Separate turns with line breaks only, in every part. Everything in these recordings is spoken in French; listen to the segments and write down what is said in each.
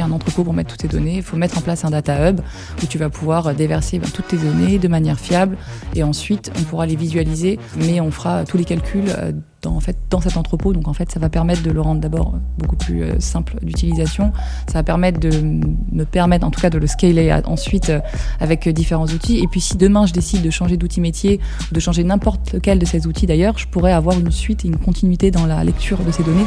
un entrepôt pour mettre toutes tes données. Il faut mettre en place un data hub où tu vas pouvoir déverser ben, toutes tes données de manière fiable. Et ensuite, on pourra les visualiser, mais on fera tous les calculs dans, en fait, dans cet entrepôt. Donc en fait, ça va permettre de le rendre d'abord beaucoup plus euh, simple d'utilisation. Ça va permettre de me permettre en tout cas de le scaler ensuite euh, avec différents outils. Et puis si demain je décide de changer d'outil métier ou de changer n'importe lequel de ces outils d'ailleurs, je pourrais avoir une suite et une continuité dans la lecture de ces données.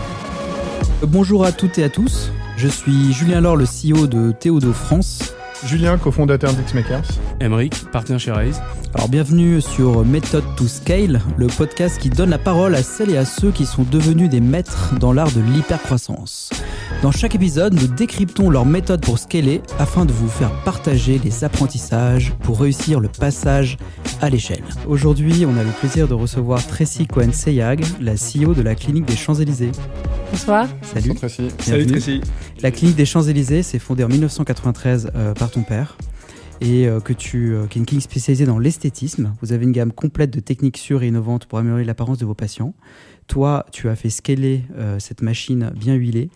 Bonjour à toutes et à tous. Je suis Julien Laure, le CEO de Théodo France.
Julien, cofondateur d'Xmakers.
Emeric, partenaire chez Raise.
Alors bienvenue sur Method to Scale, le podcast qui donne la parole à celles et à ceux qui sont devenus des maîtres dans l'art de l'hypercroissance. Dans chaque épisode, nous décryptons leur méthode pour scaler afin de vous faire partager les apprentissages pour réussir le passage à l'échelle. Aujourd'hui, on a le plaisir de recevoir Tracy Cohen-Seyag, la CEO de la clinique des Champs-Élysées.
Bonsoir.
Salut.
Tracy.
Salut Tracy.
La clinique des Champs-Élysées s'est fondée en 1993 euh, ton père et euh, que tu, euh, qui est une clinique spécialisée dans l'esthétisme. Vous avez une gamme complète de techniques sûres et innovantes pour améliorer l'apparence de vos patients. Toi, tu as fait scaler cette machine bien huilée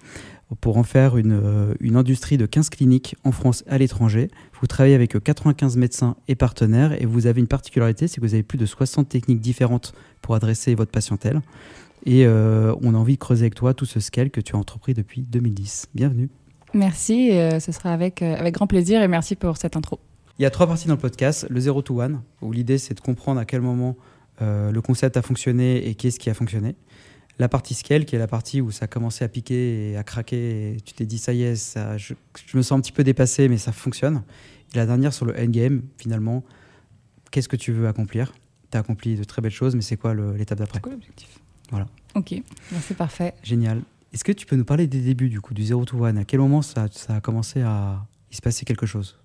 pour en faire une, une, industrie de 15 cliniques en France et à l'étranger. Vous travaillez avec 95 médecins et partenaires et vous avez une particularité, c'est que vous avez plus de 60 techniques différentes pour adresser votre patientèle. Et on a envie de creuser avec toi tout ce scale que tu as entrepris depuis 2010. Bienvenue.
Merci, ce sera avec, avec grand plaisir et merci pour cette intro.
Il y a trois parties dans le podcast. Le 0 to 1, où l'idée c'est de comprendre à quel moment euh, le concept a fonctionné et qu'est-ce qui a fonctionné. La partie scale, qui est la partie où ça a commencé à piquer et à craquer, et tu t'es dit ça y est, ça, je, me sens un petit peu dépassé, mais ça fonctionne. Et la dernière sur le endgame, finalement, qu'est-ce que tu veux accomplir? Tu as accompli de très belles choses, mais c'est quoi l'étape d'après?
C'est quoi l'objectif?
Voilà.
Ok, c'est parfait.
Génial. Est-ce que tu peux nous parler des débuts du coup, du 0 to 1 À quel moment ça, a commencé à y se passer quelque chose?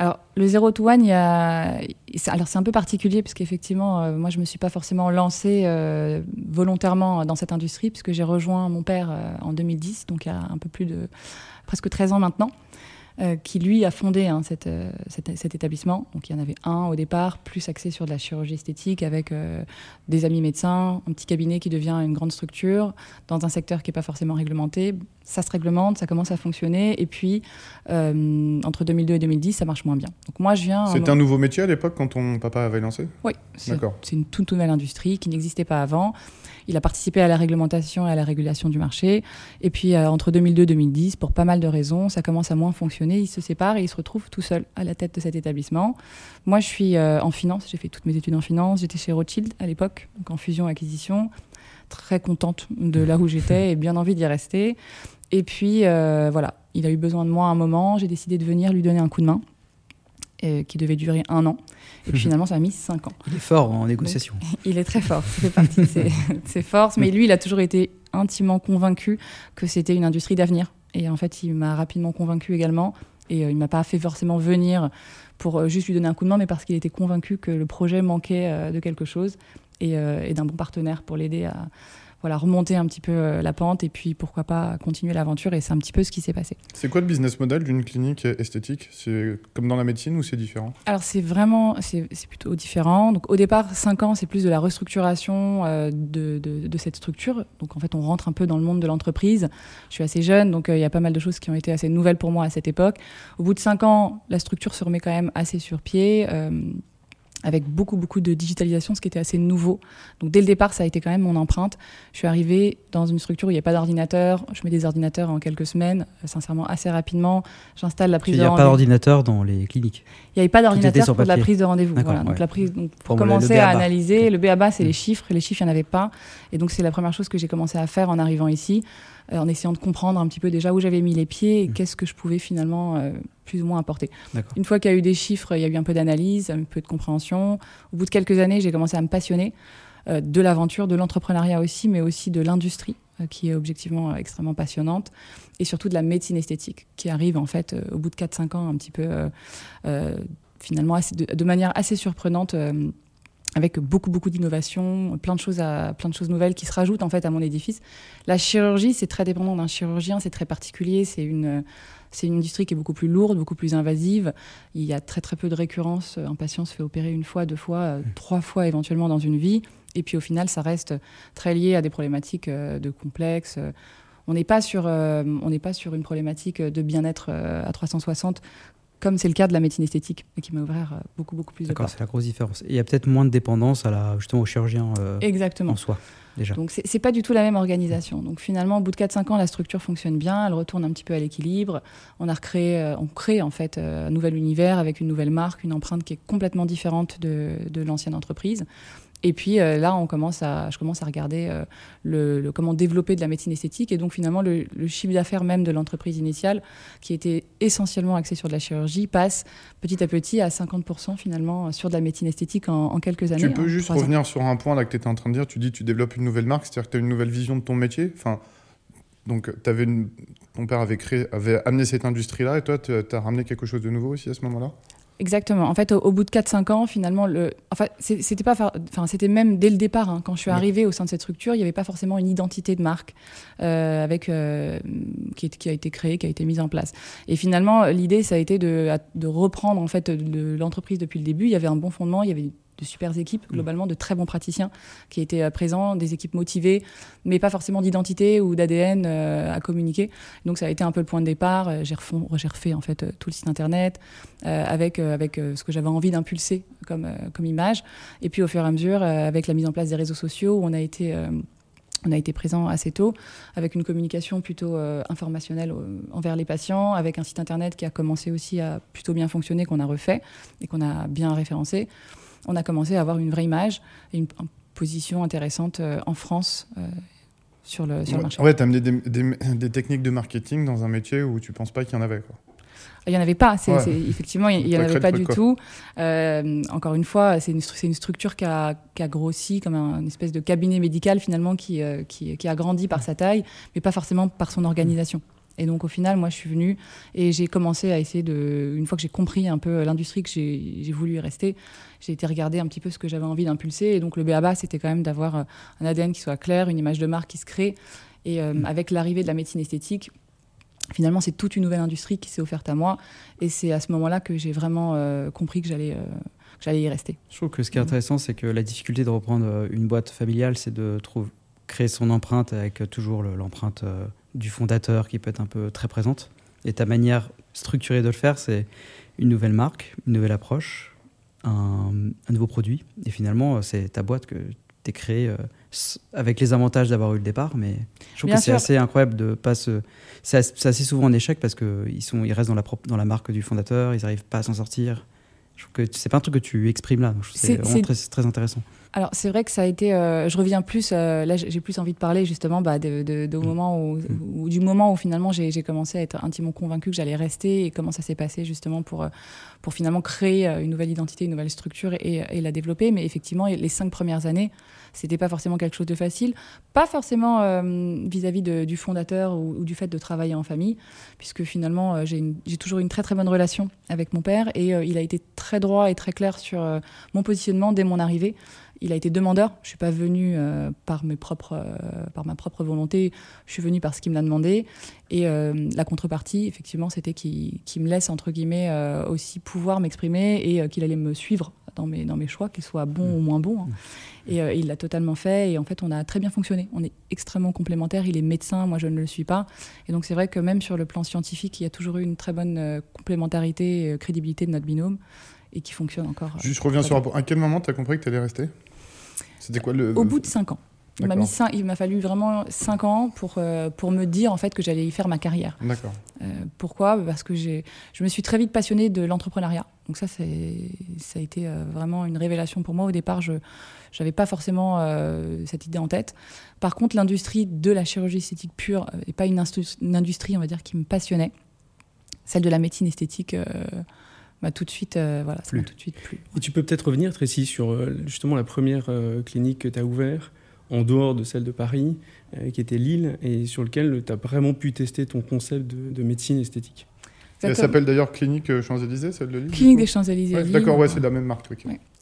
Alors, le zéro to one, il y a... alors c'est un peu particulier parce qu'effectivement, euh, moi, je me suis pas forcément lancée euh, volontairement dans cette industrie puisque j'ai rejoint mon père euh, en 2010, donc il y a un peu plus de presque 13 ans maintenant. Euh, qui lui a fondé hein, euh, cet, établissement. Donc il y en avait un au départ, plus axé sur de la chirurgie esthétique, avec euh, des amis médecins, un petit cabinet qui devient une grande structure, dans un secteur qui n'est pas forcément réglementé. Ça se réglemente, ça commence à fonctionner, et puis entre 2002 et 2010, ça marche moins bien. Donc moi je viens.
C'était un nouveau métier à l'époque quand ton papa avait lancé?
Oui, c'est une toute nouvelle industrie qui n'existait pas avant. Il a participé à la réglementation et à la régulation du marché. Et puis, euh, entre 2002 et 2010, pour pas mal de raisons, ça commence à moins fonctionner. Il se sépare et il se retrouve tout seul à la tête de cet établissement. Moi, je suis euh, en finance. J'ai fait toutes mes études en finance. J'étais chez Rothschild à l'époque, en fusion-acquisition. Très contente de là où j'étais et bien envie d'y rester. Et puis, euh, voilà, il a eu besoin de moi à un moment. J'ai décidé de venir lui donner un coup de main. qui devait durer un an. Et puis finalement, ça a mis 5 ans.
Il est fort en négociation.
il est très fort, ça fait partie de ses, forces. Mais lui, il a toujours été intimement convaincu que c'était une industrie d'avenir. Et en fait, il m'a rapidement convaincu également. Et euh, il ne m'a pas fait forcément venir pour euh, juste lui donner un coup de main, mais parce qu'il était convaincu que le projet manquait euh, de quelque chose et, et d'un bon partenaire pour l'aider à, voilà, remonter un petit peu euh, la pente et puis pourquoi pas continuer l'aventure. Et c'est un petit peu ce qui s'est passé.
C'est quoi le business model d'une clinique esthétique? C'est comme dans la médecine ou c'est différent?
Alors c'est vraiment, c'est plutôt différent. Donc au départ, 5 ans, c'est plus de la restructuration euh, de, de, cette structure. Donc en fait, on rentre un peu dans le monde de l'entreprise. Je suis assez jeune, donc euh, il y a pas mal de choses qui ont été assez nouvelles pour moi à cette époque. Au bout de 5 ans, la structure se remet quand même assez sur pied avec beaucoup beaucoup de digitalisation, ce qui était assez nouveau. Donc dès le départ, ça a été quand même mon empreinte. Je suis arrivée dans une structure où il n'y a pas d'ordinateur. Je mets des ordinateurs en quelques semaines, euh, sincèrement assez rapidement. J'installe la prise de
rendez-vous. Il n'y a pas d'ordinateur dans les cliniques.
Il n'y avait pas d'ordinateur pour la prise de rendez-vous. Voilà. Donc la prise, donc, pour commencer à analyser, le BABA c'est les mm. chiffres. Les chiffres, il n'y en avait pas. Et donc c'est la première chose que j'ai commencé à faire en arrivant ici. Euh, en essayant de comprendre un petit peu déjà où j'avais mis les pieds et mm. qu'est-ce que je pouvais finalement euh, plus ou moins apporter. Une fois qu'il y a eu des chiffres, il y a eu un peu d'analyse, un peu de compréhension. Au bout de quelques années, j'ai commencé à me passionner euh, de l'aventure, de l'entrepreneuriat aussi, mais aussi de l'industrie qui est objectivement extrêmement passionnante, et surtout de la médecine esthétique, qui arrive en fait au bout de 4-5 ans un petit peu, finalement, de, de, manière assez surprenante avec beaucoup beaucoup d'innovations, plein de choses à, plein de choses nouvelles qui se rajoutent en fait à mon édifice. La chirurgie, c'est très dépendant d'un chirurgien, c'est très particulier, c'est une c'est une industrie qui est beaucoup plus lourde, beaucoup plus invasive. Il y a très très peu de récurrence. Un patient se fait opérer une fois, deux fois, mmh. trois fois éventuellement dans une vie. Et puis au final, ça reste très lié à des problématiques euh, de complexes. On n'est pas, sur, on n'est pas sur une problématique de bien-être à 360 comme c'est le cas de la médecine esthétique, qui m'a ouvert beaucoup, beaucoup plus de
D'accord, c'est la grosse différence. Et il y a peut-être moins de dépendance à la, justement au chirurgien
Exactement.
en soi. Déjà.
Donc c'est pas du tout la même organisation. Donc finalement, au bout de 4-5 ans, la structure fonctionne bien, elle retourne un petit peu à l'équilibre. On a recréé, on crée en fait un nouvel univers avec une nouvelle marque, une empreinte qui est complètement différente de, de l'ancienne entreprise. Et puis euh, là, on commence à, je commence à regarder euh, le, comment développer de la médecine esthétique. Et donc finalement, le, chiffre d'affaires même de l'entreprise initiale, qui était essentiellement axé sur de la chirurgie, passe petit à petit à 50% finalement sur de la médecine esthétique en, quelques années.
Tu peux juste revenir sur un point là que tu étais en train de dire. Tu dis tu développes une nouvelle marque, c'est-à-dire que tu as une nouvelle vision de ton métier. Enfin, donc avais ton père avait, créé, avait amené cette industrie-là et toi, tu as ramené quelque chose de nouveau aussi à ce moment-là?
Exactement. En fait, au, bout de 4-5 ans, finalement, le... enfin, c'était pas, enfin, c'était même dès le départ. Hein, quand je suis arrivée au sein de cette structure, il n'y avait pas forcément une identité de marque euh, avec euh, qui, qui, a été créée, qui a été mise en place. Et finalement, l'idée, ça a été de, de reprendre en fait l'entreprise depuis le début. Il y avait un bon fondement, il y avait de super équipes, mm. globalement, de très bons praticiens qui étaient euh, présents, des équipes motivées, mais pas forcément d'identité ou d'ADN euh, à communiquer. Donc ça a été un peu le point de départ. Euh, j'ai refait en fait tout le site internet avec, avec ce que j'avais envie d'impulser comme, comme image. Et puis au fur et à mesure, avec la mise en place des réseaux sociaux, on a été on a été présent assez tôt, avec une communication plutôt informationnelle envers les patients, avec un site internet qui a commencé aussi à plutôt bien fonctionner, qu'on a refait et qu'on a bien référencé on a commencé à avoir une vraie image et une, position intéressante euh, en France euh, sur, le, sur le marché.
Ouais, tu as amené des, techniques de marketing dans un métier où tu ne penses pas qu'il y en avait. Quoi.
Il n'y en avait pas, effectivement, il n'y en avait pas du tout. Euh, encore une fois, c'est une, une, structure qui a, qui a, grossi comme un espèce de cabinet médical finalement qui, qui, qui, a grandi par sa taille, mais pas forcément par son organisation. Et donc au final, moi, je suis venue et j'ai commencé à essayer de, une fois que j'ai compris un peu l'industrie que j'ai voulu y rester, j'ai été regarder un petit peu ce que j'avais envie d'impulser. Et donc le BABA, c'était quand même d'avoir euh, un ADN qui soit clair, une image de marque qui se crée. Et euh, mm. avec l'arrivée de la médecine esthétique, finalement, c'est toute une nouvelle industrie qui s'est offerte à moi. Et c'est à ce moment-là que j'ai vraiment euh, compris que j'allais j'allais y rester.
Je trouve que ce qui est intéressant, c'est que la difficulté de reprendre une boîte familiale, c'est de trouver, créer son empreinte avec toujours l'empreinte du fondateur qui peut être un peu très présente. Et ta manière structurée de le faire, c'est une nouvelle marque, une nouvelle approche, un, nouveau produit. Et finalement, c'est ta boîte que tu es créée euh, avec les avantages d'avoir eu le départ. Mais je trouve que c'est assez incroyable de pas se. C'est assez, souvent un échec parce qu'ils ils restent dans la, dans la marque du fondateur, ils n'arrivent pas à s'en sortir. Je trouve que c'est pas un truc que tu exprimes là. C'est vraiment très, très intéressant.
Alors c'est vrai que ça a été, euh, je reviens plus, euh, là j'ai plus envie de parler justement bah, de, de, mm. moment où, mm. du moment où finalement j'ai commencé à être intimement convaincu que j'allais rester et comment ça s'est passé justement pour, euh, pour finalement créer une nouvelle identité, une nouvelle structure et, et la développer. Mais effectivement les cinq premières années, c'était pas forcément quelque chose de facile, pas forcément vis-à-vis du fondateur ou, du fait de travailler en famille, puisque finalement j'ai toujours une très très bonne relation avec mon père et il a été très droit et très clair sur mon positionnement dès mon arrivée il a été demandeur. Je suis pas venue euh, par mes propres, euh, par ma propre volonté. Je suis venue parce qu'il me l'a demandé. Et euh, la contrepartie, effectivement, c'était qu'il me laisse entre guillemets aussi pouvoir m'exprimer et qu'il allait me suivre dans mes dans mes choix, qu'ils soient bons ou moins bons. Hein. Et il l'a totalement fait. Et en fait, on a très bien fonctionné. On est extrêmement complémentaires. Il est médecin, moi je ne le suis pas. Et donc c'est vrai que même sur le plan scientifique, il y a toujours eu une très bonne complémentarité, et crédibilité de notre binôme et qui fonctionne encore.
Juste, je reviens sur rapport. À quel moment tu as compris que tu allais rester?
C'était quoi le... Au bout de 5 ans. Il m'a, mis il m'a fallu vraiment 5 ans pour, euh, pour me dire en fait que j'allais y faire ma carrière.
D'accord.
Euh, pourquoi? Parce que j'ai, je me suis très vite passionnée de l'entrepreneuriat. Donc ça, c'est, ça a été euh, vraiment une révélation pour moi. Au départ, je n'avais pas forcément cette idée en tête. Par contre, l'industrie de la chirurgie esthétique pure n'est pas une, une, industrie, on va dire, qui me passionnait. Celle de la médecine esthétique m'a tout de suite, euh, voilà, tout de suite plu.
Et tu peux peut-être revenir, Tracy, sur euh, justement la première euh, clinique que tu as ouverte en dehors de celle de Paris, qui était Lille, et sur lequel tu as vraiment pu tester ton concept de, médecine esthétique.
Elle s'appelle d'ailleurs Clinique Champs-Élysées, celle de Lille
Clinique des Champs-Élysées.
D'accord, ouais, c'est la même marque.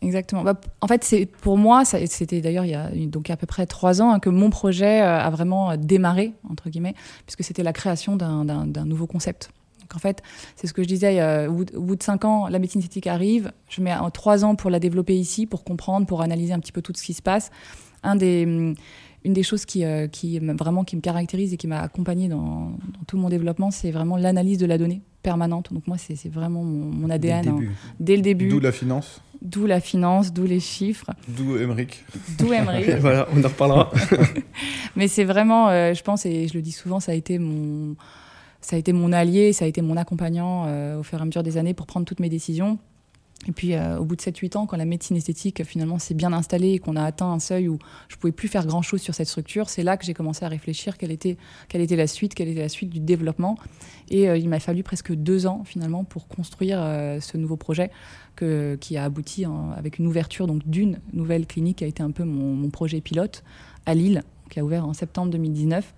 exactement. Bah, en fait, c'est pour moi, c'était d'ailleurs il y a donc à peu près trois ans hein, que mon projet a vraiment démarré entre guillemets, puisque c'était la création d'un nouveau concept. Donc en fait, c'est ce que je disais, au bout de cinq ans, la médecine esthétique arrive, je mets trois ans pour la développer ici, pour comprendre, pour analyser un petit peu tout ce qui se passe. un des une des choses qui, qui vraiment qui me caractérise et qui m'a accompagné dans, tout mon développement, c'est vraiment l'analyse de la donnée permanente. Donc moi, c'est vraiment mon, ADN dès le, hein. dès le début.
D'où la finance.
D'où la finance, d'où les chiffres.
D'où Emmerich.
D'où Emmerich.
voilà, on en reparlera.
Mais c'est vraiment, je pense, et je le dis souvent, ça a été mon ça a été mon allié, ça a été mon accompagnant euh, au fur et à mesure des années pour prendre toutes mes décisions. Et puis, euh, au bout de 7-8 ans, quand la médecine esthétique finalement s'est bien installée et qu'on a atteint un seuil où je pouvais plus faire grand-chose sur cette structure, c'est là que j'ai commencé à réfléchir quelle était, la suite, quelle était la suite du développement. Et euh, il m'a fallu presque deux ans finalement pour construire ce nouveau projet qui a abouti avec une ouverture d'une nouvelle clinique qui a été un peu mon projet pilote à Lille, qui a ouvert en septembre 2019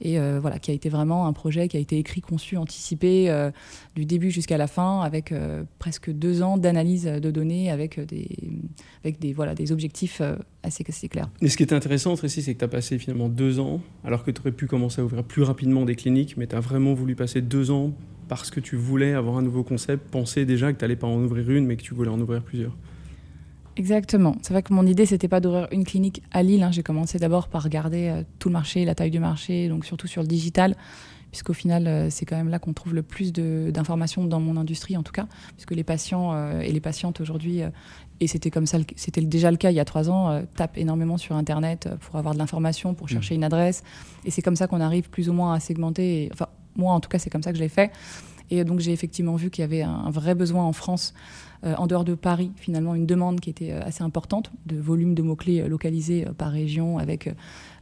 et euh, voilà, qui a été vraiment un projet qui a été écrit, conçu, anticipé euh, du début jusqu'à la fin, avec euh, presque deux ans d'analyse de données, avec des, avec des, voilà, des objectifs assez, clairs.
Et ce qui est intéressant, Tracy, c'est que tu as passé finalement deux ans, alors que tu aurais pu commencer à ouvrir plus rapidement des cliniques, mais tu as vraiment voulu passer deux ans parce que tu voulais avoir un nouveau concept, penser déjà que tu n'allais pas en ouvrir une, mais que tu voulais en ouvrir plusieurs.
Exactement. C'est vrai que mon idée, c'était pas d'ouvrir une clinique à Lille. Hein. J'ai commencé d'abord par regarder euh, tout le marché, la taille du marché, donc surtout sur le digital, puisqu'au final, euh, c'est quand même là qu'on trouve le plus d'informations dans mon industrie, en tout cas, puisque les patients euh, et les patientes aujourd'hui, et c'était comme ça, c'était déjà le cas il y a trois ans, tapent énormément sur Internet pour avoir de l'information, pour chercher mmh. une adresse, et c'est comme ça qu'on arrive plus ou moins à segmenter. enfin, moi, en tout cas, c'est comme ça que je l'ai fait. Et donc, j'ai effectivement vu qu'il y avait un vrai besoin en France euh, en dehors de Paris, finalement, une demande qui était euh, assez importante de volume de mots-clés euh, localisés par région avec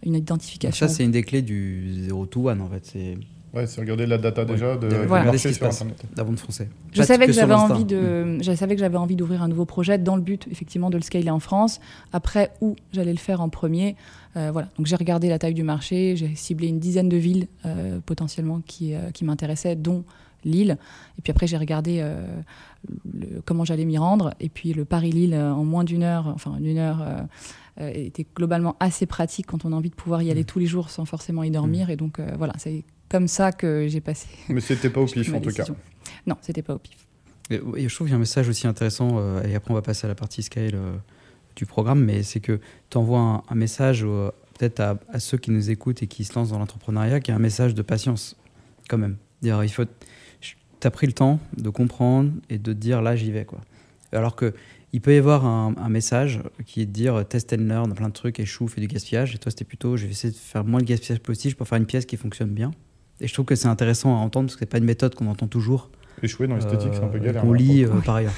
une identification.
Ça, c'est une des clés du 0 to 1, en fait. C'est
Ouais, c'est regarder la data déjà de, voilà. marché sur Internet.
de français.
Je savais que, j'avais envie de, je savais que j'avais envie d'ouvrir un nouveau projet dans le but effectivement de le scaler en France. Après où j'allais le faire en premier, voilà. Donc j'ai regardé la taille du marché, j'ai ciblé une dizaine de villes potentiellement qui, qui m'intéressaient, dont Lille. Et puis après, j'ai regardé euh, comment j'allais m'y rendre. Et puis le Paris-Lille, euh, en moins d'une heure, enfin une heure, euh, était globalement assez pratique quand on a envie de pouvoir y aller mmh. tous les jours sans forcément y dormir. Mmh. Et donc voilà, c'est comme ça que j'ai passé.
Mais c'était pas au pif en tout cas.
Non, c'était pas au pif.
Et, je trouve qu'il y a un message aussi intéressant, et après on va passer à la partie scale du programme, mais c'est que tu envoies un, message peut-être à, à, ceux qui nous écoutent et qui se lancent dans l'entrepreneuriat, qui est un message de patience quand même. Il faut, tu as pris le temps de comprendre et de te dire là, j'y vais. Quoi. Alors que il peut y avoir un, message qui est de dire test and learn, plein de trucs, échoue, fais du gaspillage. Et toi, c'était plutôt je vais essayer de faire moins de gaspillage possible pour faire une pièce qui fonctionne bien. Et je trouve que c'est intéressant à entendre parce que c'est pas une méthode qu'on entend toujours.
Échouer dans l'esthétique, c'est un peu euh, galère.
On hein, lit euh, par ailleurs.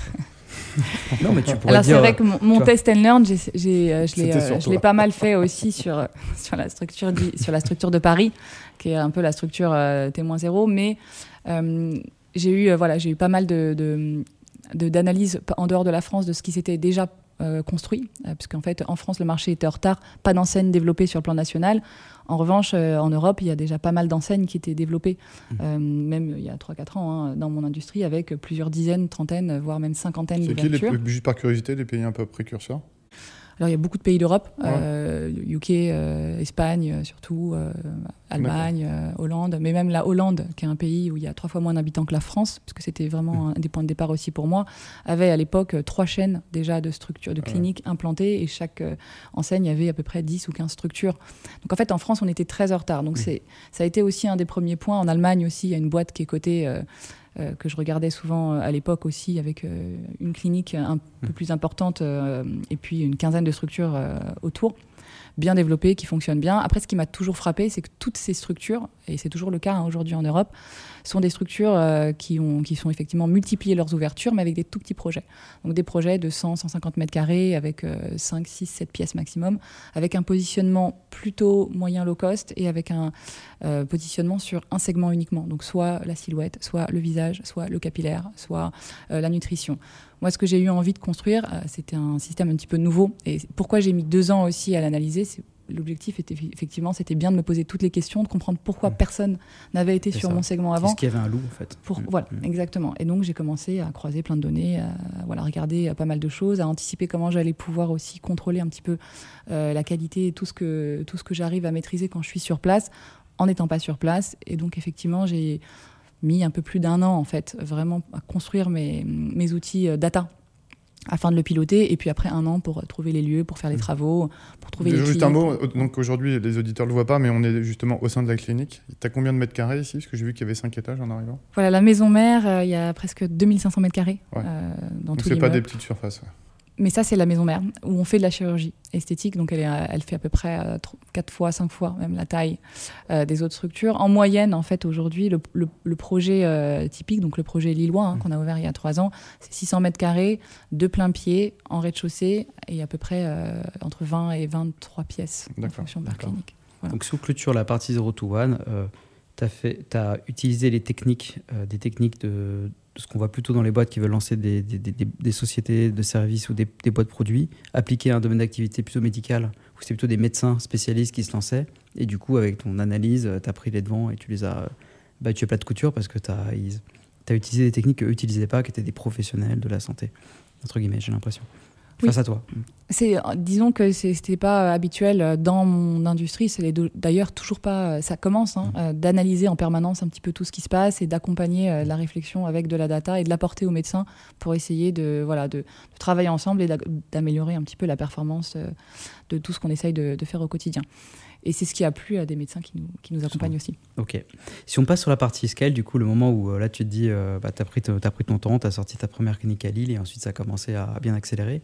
non, mais tu pourrais Alors, c'est vrai que mon, test and learn, j'ai, euh, je l'ai pas mal fait aussi sur, sur, la structure, sur la structure de Paris, qui est un peu la structure témoin zéro. Mais j'ai eu, euh, voilà, j'ai eu pas mal de, d'analyses en dehors de la France de ce qui s'était déjà euh, construit, euh, parce qu'en fait, en France, le marché était en retard, pas d'enseignes développées sur le plan national. En revanche, en Europe, il y a déjà pas mal d'enseignes qui étaient développées, mmh. même il y a 3-4 ans, hein, dans mon industrie, avec plusieurs dizaines, trentaines, voire même cinquantaines d'ouvertures.
C'est qui, juste par curiosité, les pays un peu précurseurs?
Alors il y a beaucoup de pays d'Europe, UK, euh, euh, Espagne euh, surtout, Allemagne, Hollande, mais même la Hollande, qui est un pays où il y a trois fois moins d'habitants que la France, parce que c'était vraiment un des points de départ aussi pour moi, avait à l'époque trois chaînes déjà de structures, de cliniques implantées, et chaque enseigne avait à peu près 10 ou 15 structures. Donc en fait en France on était très en retard. Donc c'est ça a été aussi un des premiers points. En Allemagne aussi il y a une boîte qui est cotée que je regardais souvent euh, à l'époque aussi avec euh, une clinique un peu mmh. plus importante et puis une quinzaine de structures autour bien développées, qui fonctionnent bien. Après, ce qui m'a toujours frappé, c'est que toutes ces structures, et c'est toujours le cas hein, aujourd'hui en Europe, sont des structures euh, qui, ont, qui sont effectivement multipliées leurs ouvertures, mais avec des tout petits projets. Donc des projets de 100, 150 mètres carrés, avec 5, 6, 7 pièces maximum, avec un positionnement plutôt moyen low cost et avec un euh, positionnement sur un segment uniquement. Donc soit la silhouette, soit le visage, soit le capillaire, soit euh, la nutrition. Moi, ce que j'ai eu envie de construire, c'était un système un petit peu nouveau. Et pourquoi j'ai mis deux ans aussi à l'analyser, c'est l'objectif était effectivement, c'était bien de me poser toutes les questions, de comprendre pourquoi mm. personne n'avait été sur mon segment avant. Est-ce
qu'il y avait un loup en fait
pour, mm. Voilà, mm. exactement. Et donc j'ai commencé à croiser plein de données, à voilà, regarder pas mal de choses, à anticiper comment j'allais pouvoir aussi contrôler un petit peu euh, la qualité et tout ce que, tout ce que j'arrive à maîtriser quand je suis sur place, en n'étant pas sur place. Et donc effectivement, j'ai mis un peu plus d'un an en fait, vraiment à construire mes, mes outils euh, data afin de le piloter. Et puis après un an pour trouver les lieux, pour faire les mmh. travaux, pour trouver les
Juste un mot, donc aujourd'hui les auditeurs ne le voient pas, mais on est justement au sein de la clinique. Tu as combien de mètres carrés ici? Parce que j'ai vu qu'il y avait 5 étages en arrivant.
Voilà, la maison mère, euh, il y a presque 2500 mètres carrés. Euh,
donc c'est pas des petites surfaces.
Mais ça, c'est la maison mère, où on fait de la chirurgie esthétique. Donc, elle, est, elle fait à peu près 4 euh, fois, 5 fois même la taille euh, des autres structures. En moyenne, en fait, aujourd'hui, le, projet euh, typique, donc le projet lillois, hein, mmh. qu'on a ouvert il y a 3 ans, c'est 600 mètres carrés, de plein pied, en rez-de-chaussée, et à peu près entre 20 et 23 pièces en fonction par clinique.
Donc, sous clôture la partie 0 to 1, tu as, as, utilisé les techniques, des techniques de ce qu'on voit plutôt dans les boîtes qui veulent lancer des, sociétés de services ou des, boîtes produits, appliquer un domaine d'activité plutôt médical, où c'était plutôt des médecins spécialistes qui se lançaient. Et du coup, avec ton analyse, tu as pris les devants et tu les as battus à plat de couture parce que tu as, utilisé des techniques qu'eux n'utilisaient pas, qui étaient des professionnels de la santé, entre guillemets, j'ai l'impression face à toi
c'est, disons que c'était pas habituel dans mon industrie. C'est d'ailleurs toujours pas. Ça commence hein, mm. euh, d'analyser en permanence un petit peu tout ce qui se passe et d'accompagner euh, la réflexion avec de la data et de l'apporter aux médecins pour essayer de voilà de, travailler ensemble et d'améliorer un petit peu la performance euh, de tout ce qu'on essaye de, faire au quotidien. Et c'est ce qui a plu à des médecins qui nous, qui nous accompagnent aussi.
Ok. Si on passe sur la partie scale, du coup, le moment où là tu te dis, bah, tu as, pris as pris ton temps, tu as sorti ta première clinique à Lille et ensuite ça a commencé à bien accélérer.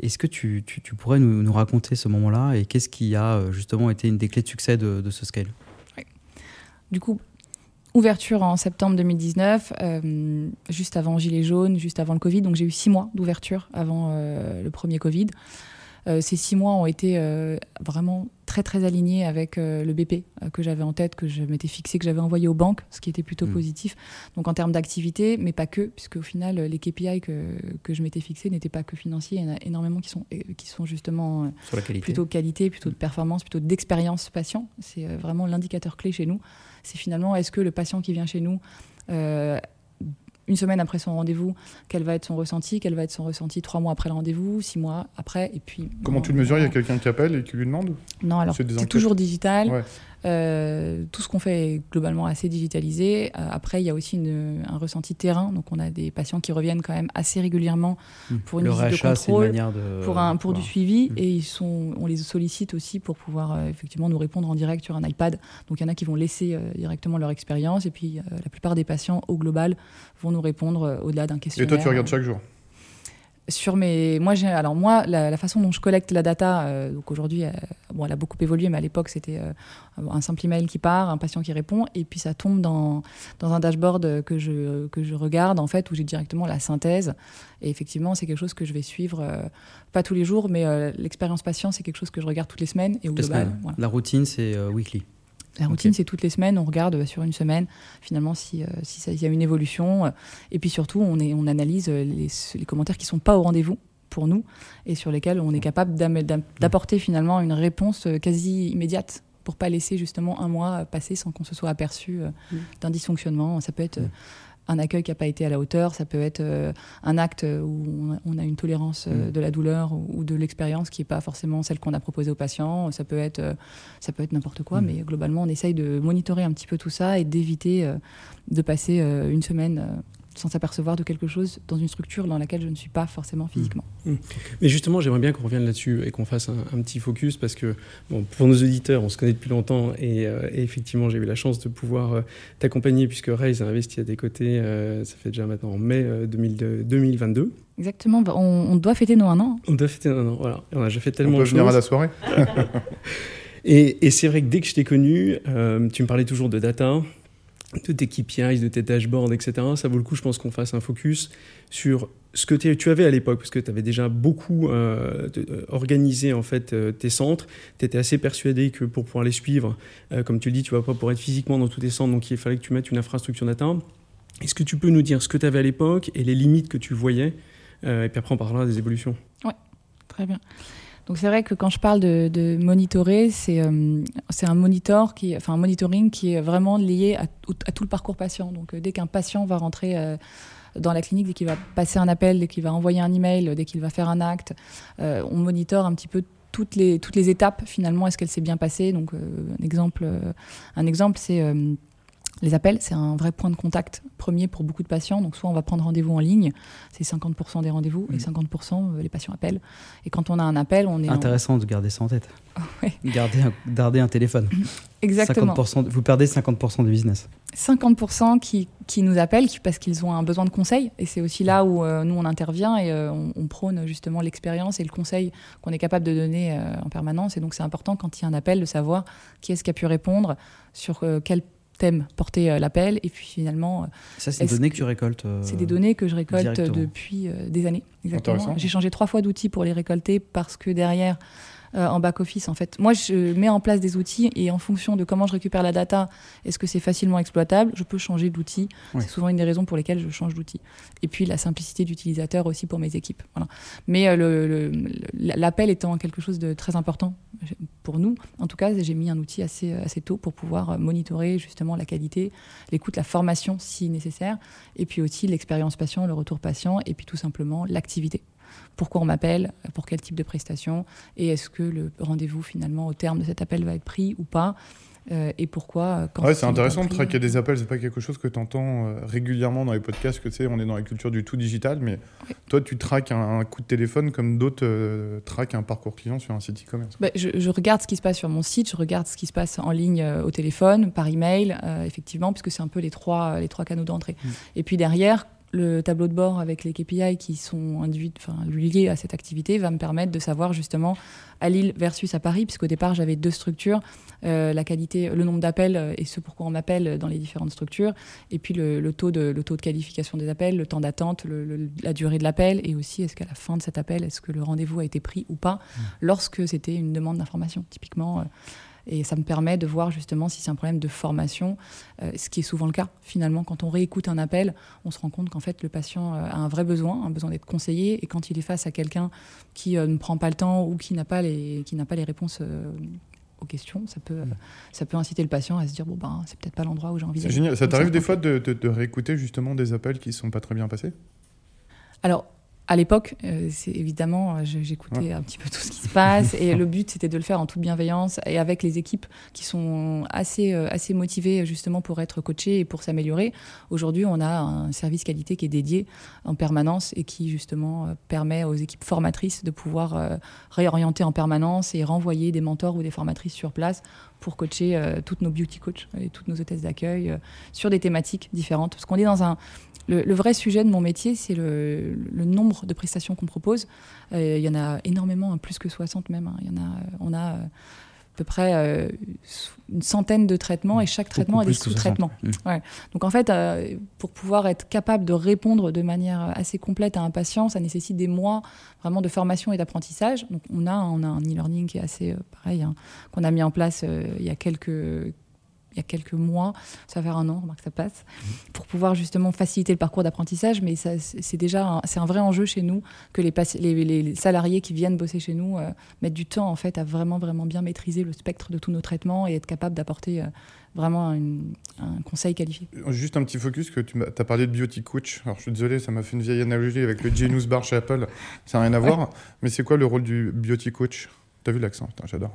Est-ce que tu, tu, pourrais nous, nous, raconter ce moment-là et qu'est-ce qui a euh, justement été une des clés de succès de, de ce scale?
Du coup, ouverture en septembre 2019, euh, juste avant Gilets jaunes, juste avant le Covid. Donc j'ai eu six mois d'ouverture avant euh, le premier Covid. Euh, ces six mois ont été euh, vraiment très très alignés avec euh, le BP que j'avais en tête, que je m'étais fixé, que j'avais envoyé aux banques, ce qui était plutôt mm. positif. Donc en termes d'activité, mais pas que, puisque au final les KPI que, que je m'étais fixé n'étaient pas que financiers. Il y en a énormément qui sont, qui sont justement plutôt qualité, plutôt de performance, plutôt d'expérience patient. C'est vraiment l'indicateur clé chez nous. C'est finalement est-ce que le patient qui vient chez nous une semaine après son rendez-vous, quel va être son ressenti, quel va être son ressenti trois mois après le rendez-vous, six mois après, et puis...
Comment tu le mesures? Il y a quelqu'un qui appelle et qui lui demande
Non, alors c'est toujours digital. Euh, tout ce qu'on fait est globalement assez digitalisé. Euh, après, il y a aussi un ressenti terrain. Donc, on a des patients qui reviennent quand même assez régulièrement hmm. pour une visite de contrôle, pour, un, pour du suivi. Hmm. Et ils sont, on les sollicite aussi pour pouvoir euh, effectivement nous répondre en direct sur un iPad. Donc, il y en a qui vont laisser directement leur expérience. Et puis, la plupart des patients, au global, vont nous répondre au-delà d'un questionnaire.
Et toi, tu regardes chaque jour?
Sur mes moi j'ai alors moi la, façon dont je collecte la data euh, donc aujourd'hui euh, bon elle a beaucoup évolué mais à l'époque c'était euh, un simple email qui part un patient qui répond et puis ça tombe dans dans un dashboard que je que je regarde en fait où j'ai directement la synthèse. Et effectivement c'est quelque chose que je vais suivre pas tous les jours mais l'expérience patient c'est quelque chose que je regarde toutes les semaines et au global,
la routine c'est weekly
la routine, c'est toutes les semaines, on regarde bah, sur une semaine, finalement, s'il si euh, y a une évolution. et puis surtout, on, est, on analyse euh, les, les commentaires qui ne sont pas au rendez-vous pour nous et sur lesquels on est capable d'apporter finalement une réponse euh, quasi immédiate pour pas laisser justement un mois passer sans qu'on se soit aperçu d'un dysfonctionnement. Ça peut être un accueil qui n'a pas été à la hauteur, ça peut être euh, un acte où on a une tolérance euh, mm. de la douleur ou, de l'expérience qui n'est pas forcément celle qu'on a proposée au patient, ça peut être, euh, ça peut être n'importe quoi, mm. mais globalement on essaye de monitorer un petit peu tout ça et d'éviter de passer une semaine sans s'apercevoir de quelque chose dans une structure dans laquelle je ne suis pas forcément physiquement.
Mmh. Mmh. Mais justement, j'aimerais bien qu'on revienne là-dessus et qu'on fasse un, petit focus parce que bon, pour nos auditeurs, on se connaît depuis longtemps et, euh, effectivement, j'ai eu la chance de pouvoir euh, t'accompagner puisque Raise a investi à tes côtés, euh, ça fait déjà maintenant en mai 2022.
Exactement, bah, on, doit fêter nos un an.
On doit fêter nos un an, voilà. on a déjà fait tellement
de choses.
venir
à la soirée
Et, et c'est vrai que dès que je t'ai connu, tu me parlais toujours de data, de tes KPIs, de tes dashboards, etc. Ça vaut le coup, je pense, qu'on fasse un focus sur ce que tu avais à l'époque, parce que tu avais déjà beaucoup euh, euh, organisé en fait euh, tes centres. Tu étais assez persuadé que pour pouvoir les suivre, comme tu le dis, tu vas pas pouvoir être physiquement dans tous tes centres, donc il fallait que tu mettes une infrastructure data. Est-ce que tu peux nous dire ce que tu avais à l'époque et les limites que tu voyais Et puis après, on parlera des évolutions.
Oui, très bien. Donc c'est vrai que quand je parle de, monitorer, c'est euh, c'est un monitor qui, enfin un monitoring qui est vraiment lié à, tout le parcours patient. Donc euh, dès qu'un patient va rentrer euh, dans la clinique, dès qu'il va passer un appel, dès qu'il va envoyer un email, dès qu'il va faire un acte, on monitore un petit peu toutes les toutes les étapes finalement. Est-ce qu'elle s'est bien passée Donc un exemple, un exemple c'est les appels, c'est un vrai point de contact premier pour beaucoup de patients. Donc, soit on va prendre rendez-vous en ligne, c'est 50% des rendez-vous, et 50% les patients appellent. Et quand on a un appel, on est.
Intéressant de garder ça en tête. garder, un, garder un téléphone.
Exactement.
50%, vous perdez 50% du business.
50% qui, qui, nous appellent parce qu'ils ont un besoin de conseil. Et c'est aussi là où euh, nous, on intervient et euh, on, prône justement l'expérience et le conseil qu'on est capable de donner euh, en permanence. Et donc, c'est important quand il y a un appel de savoir qui est-ce qui a pu répondre, sur quel thème porter l'appel. Et puis finalement.
Ça, c'est des données que tu récoltes
C'est des données que je récolte depuis des années. Exactement. J'ai changé trois fois d'outils pour les récolter parce que derrière, euh, en back-office. En fait, moi, je mets en place des outils et en fonction de comment je récupère la data, est-ce que c'est facilement exploitable, je peux changer d'outil. C'est souvent une des raisons pour lesquelles je change d'outil. Et puis la simplicité d'utilisateur aussi pour mes équipes. Voilà. Mais euh, l'appel étant quelque chose de très important pour nous, en tout cas, j'ai mis un outil assez, assez tôt pour pouvoir monitorer justement la qualité, l'écoute, la formation si nécessaire, et puis aussi l'expérience patient, le retour patient, et puis tout simplement l'activité pourquoi on m'appelle, pour quel type de prestation, et est-ce que le rendez-vous finalement au terme de cet appel va être pris ou pas. Euh, et pourquoi euh,
quand ouais, c'est intéressant de traquer des appels, c'est pas quelque chose que tu entends euh, régulièrement dans les podcasts, que tu sais, on est dans la culture du tout digital, mais toi tu traques un, coup de téléphone comme d'autres traquent un parcours client sur un site e-commerce.
Bah, je, regarde ce qui se passe sur mon site, je regarde ce qui se passe en ligne au téléphone, par email, effectivement, puisque c'est un peu les trois, les trois canaux d'entrée. Mm. Et puis derrière, le tableau de bord avec les KPI qui sont induits, enfin, liés à cette activité va me permettre de savoir justement à Lille versus à Paris, puisqu'au départ j'avais deux structures, euh, la qualité, le nombre d'appels euh, et ce pourquoi on m'appelle dans les différentes structures, et puis le, taux de, le taux de qualification des appels, le temps d'attente, la durée de l'appel, et aussi est-ce qu'à la fin de cet appel, est-ce que le rendez-vous a été pris ou pas, mmh. lorsque c'était une demande d'information. Typiquement, euh, et ça me permet de voir justement si c'est un problème de formation, euh, ce qui est souvent le cas. Finalement, quand on réécoute un appel, on se rend compte qu'en fait, le patient euh, a un vrai besoin, un besoin d'être conseillé. Et quand il est face à quelqu'un qui euh, ne prend pas le temps ou qui n'a pas les, qui n'a pas les réponses aux questions, ça peut, mm. ça peut inciter le patient à se dire bon ben c'est peut-être pas l'endroit où j'ai envie.
C'est génial. Ça t'arrive des fois de, de, de, réécouter justement des appels qui sont pas très bien passés?
Alors à l'époque, euh, c'est évidemment, euh, j'écoutais un petit peu tout ce qui se passe et le but c'était de le faire en toute bienveillance et avec les équipes qui sont assez euh, assez motivées justement pour être coachées et pour s'améliorer. Aujourd'hui, on a un service qualité qui est dédié en permanence et qui justement permet aux équipes formatrices de pouvoir réorienter en permanence et renvoyer des mentors ou des formatrices sur place pour coacher toutes nos beauty coachs et toutes nos hôtesses d'accueil sur des thématiques différentes. Parce qu'on est dans un le, vrai sujet de mon métier, c'est le, nombre de prestations qu'on propose. Euh, il y en a énormément, hein, plus que 60 même. Hein. Il y en a, on a euh, à peu près euh, une centaine de traitements et chaque traitement a des sous-traitements. Mmh. Donc en fait, pour pouvoir être capable de répondre de manière assez complète à un patient, ça nécessite des mois vraiment de formation et d'apprentissage. Donc on a, on a un e-learning qui est assez pareil, hein, qu'on a mis en place il y a quelques il y a quelques mois, ça va faire un an, remarque ça passe, pour pouvoir justement faciliter le parcours d'apprentissage. Mais c'est déjà c'est un vrai enjeu chez nous que les, les, salariés qui viennent bosser chez nous euh, mettent du temps en fait à vraiment vraiment bien maîtriser le spectre de tous nos traitements et être capable d'apporter euh, vraiment un conseil qualifié.
Juste un petit focus, que tu as parlé de Beauty Coach. Alors je suis désolé, ça m'a fait une vieille analogie avec le Genius Bar chez Apple. Ça n'a rien à voir. Mais c'est quoi le rôle du Beauty Coach? T'as vu l'accent? J'adore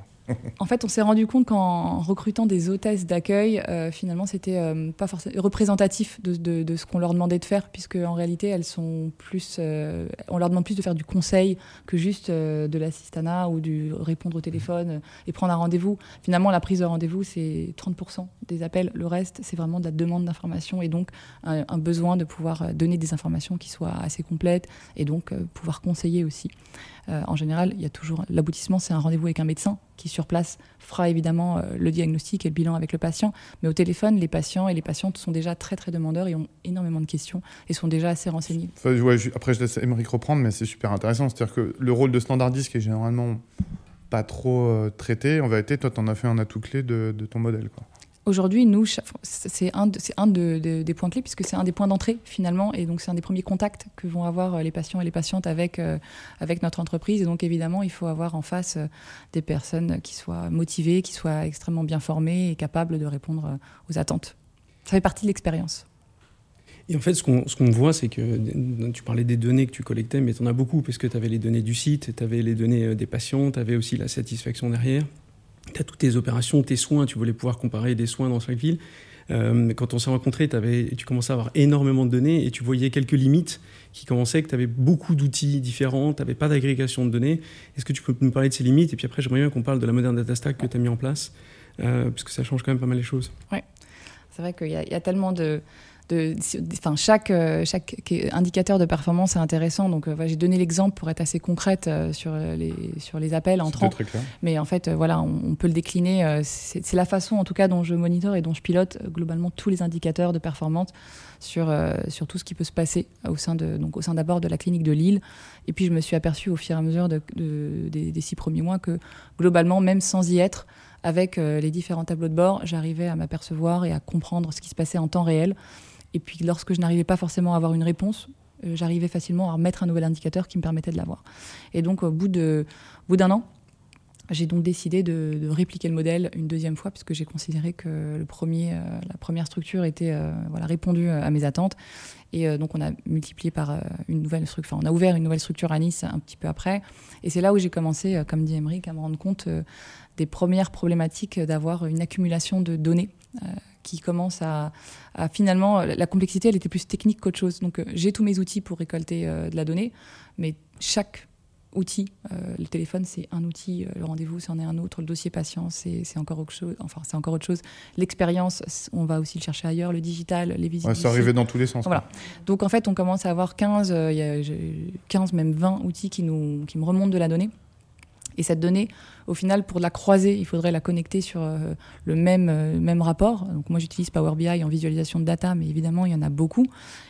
en fait, on s'est rendu compte qu'en recrutant des hôtesses d'accueil, euh, finalement, c'était euh, pas forcément représentatif de, ce qu'on leur demandait de faire, puisque en réalité, elles sont plus, euh, on leur demande plus de faire du conseil que juste de l'assistanat ou du répondre au téléphone et prendre un rendez-vous. Finalement, la prise de rendez-vous, c'est 30% des appels. Le reste, c'est vraiment de la demande d'informations et donc un, besoin de pouvoir donner des informations qui soient assez complètes et donc pouvoir conseiller aussi. En général, il y a toujours l'aboutissement, c'est un rendez-vous avec un médecin qui sur place fera évidemment euh, le diagnostic et le bilan avec le patient. Mais au téléphone, les patients et les patientes sont déjà très très demandeurs et ont énormément de questions et sont déjà assez renseignés.
après, je laisse Émeric reprendre, mais c'est super intéressant. C'est-à-dire que le rôle de standardiste qui est généralement pas trop euh, traité, en vérité, toi, tu en as fait un atout clé de, ton modèle.
Aujourd'hui, nous, c'est un, des points clés puisque c'est un des points d'entrée finalement, et donc c'est un des premiers contacts que vont avoir euh, les patients et les patientes avec, euh, avec notre entreprise. Et donc évidemment, il faut avoir en face euh, des personnes qui soient motivées, qui soient extrêmement bien formées et capables de répondre aux attentes. Ça fait partie de l'expérience.
Et en fait, ce qu'on voit, c'est que tu parlais des données que tu collectais, mais tu en as beaucoup, parce que tu avais les données du site, tu avais les données des patients, tu avais aussi la satisfaction derrière tu as toutes tes opérations, tes soins, tu voulais pouvoir comparer des soins dans chaque ville. Euh, quand on s'est rencontrés, tu commençais à avoir énormément de données et tu voyais quelques limites qui commençaient, que tu avais beaucoup d'outils différents, tu n'avais pas d'agrégation de données. Est-ce que tu peux nous parler de ces limites? Et puis après, j'aimerais bien qu'on parle de la moderne data stack que tu as mis en place, euh, parce que ça change quand même pas mal les choses.
Oui, c'est vrai qu'il y, a tellement de enfin, chaque, euh, chaque indicateur de performance est intéressant. Donc, euh, j'ai donné l'exemple pour être assez concrète euh, sur, les, sur les appels entrants. Mais en fait, voilà, on, peut le décliner. C'est la façon, en tout cas, dont je monitore et dont je pilote globalement tous les indicateurs de performance sur, sur tout ce qui peut se passer au sein de, donc au sein d'abord de la clinique de Lille. Et puis, je me suis aperçu au fur et à mesure de, des, des, six premiers mois que globalement, même sans y être, avec les différents tableaux de bord, j'arrivais à m'apercevoir et à comprendre ce qui se passait en temps réel. Et puis lorsque je n'arrivais pas forcément à avoir une réponse, euh, j'arrivais facilement à remettre un nouvel indicateur qui me permettait de l'avoir. Et donc au bout d'un an, j'ai donc décidé de, répliquer le modèle une deuxième fois puisque j'ai considéré que le premier, euh, la première structure était euh, voilà, répondue à mes attentes. Et donc on a multiplié par une nouvelle structure, enfin on a ouvert une nouvelle structure à Nice un petit peu après. Et c'est là où j'ai commencé, comme dit Emery, à me rendre compte des premières problématiques d'avoir une accumulation de données qui commence à, finalement la complexité elle était plus technique qu'autre chose. Donc euh, j'ai tous mes outils pour récolter euh, de la donnée mais chaque outil euh, le téléphone c'est un outil le rendez-vous c'en est un autre le dossier patient c'est encore autre chose enfin c'est encore autre chose. L'expérience on va aussi le chercher ailleurs le digital les visites
ouais, ça arrivait dans tous les sens
voilà. Donc en fait on commence à avoir 15 il y a 15 même 20 outils qui nous qui me remontent de la donnée et cette donnée, au final, pour la croiser, il faudrait la connecter sur euh, le même, euh, même rapport. Donc moi, j'utilise Power BI en visualisation de data, mais évidemment, il y en a beaucoup.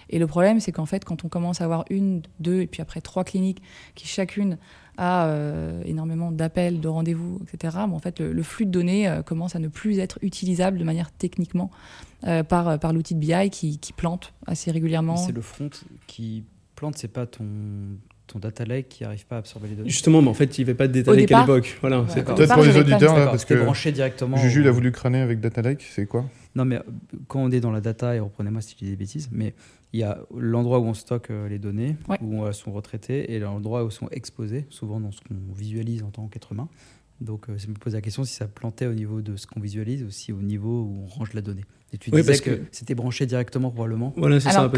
Et le problème, c'est qu'en fait, quand on commence à avoir une, deux, et puis après trois cliniques qui chacune a euh, énormément d'appels, de rendez-vous, etc., en fait, le, flux de données commence à ne plus être utilisable de manière techniquement par, par l'outil de BI qui, qui plante assez régulièrement.
C'est le front qui plante, c'est pas ton ton data lake qui n'arrive pas à absorber les données.
Justement, mais en fait, il n'y avait pas de data lake à l'époque. Voilà,
Peut-être pour les auditeurs, parce que
branché directement.
Juju, il a voulu crâner avec data lake, c'est quoi?
Non, mais euh, quand on est dans la data, et reprenez-moi si je dis des bêtises, mais il y a l'endroit où on stocke euh, les données, où elles sont retraitées, et l'endroit où elles sont exposées, souvent dans ce qu'on visualise en tant qu'être humain. Donc, je me pose la question si ça plantait au niveau de ce qu'on visualise, aussi au niveau où on range la donnée. Et tu disais parce que, c'était branché directement probablement.
Voilà, c'est ça.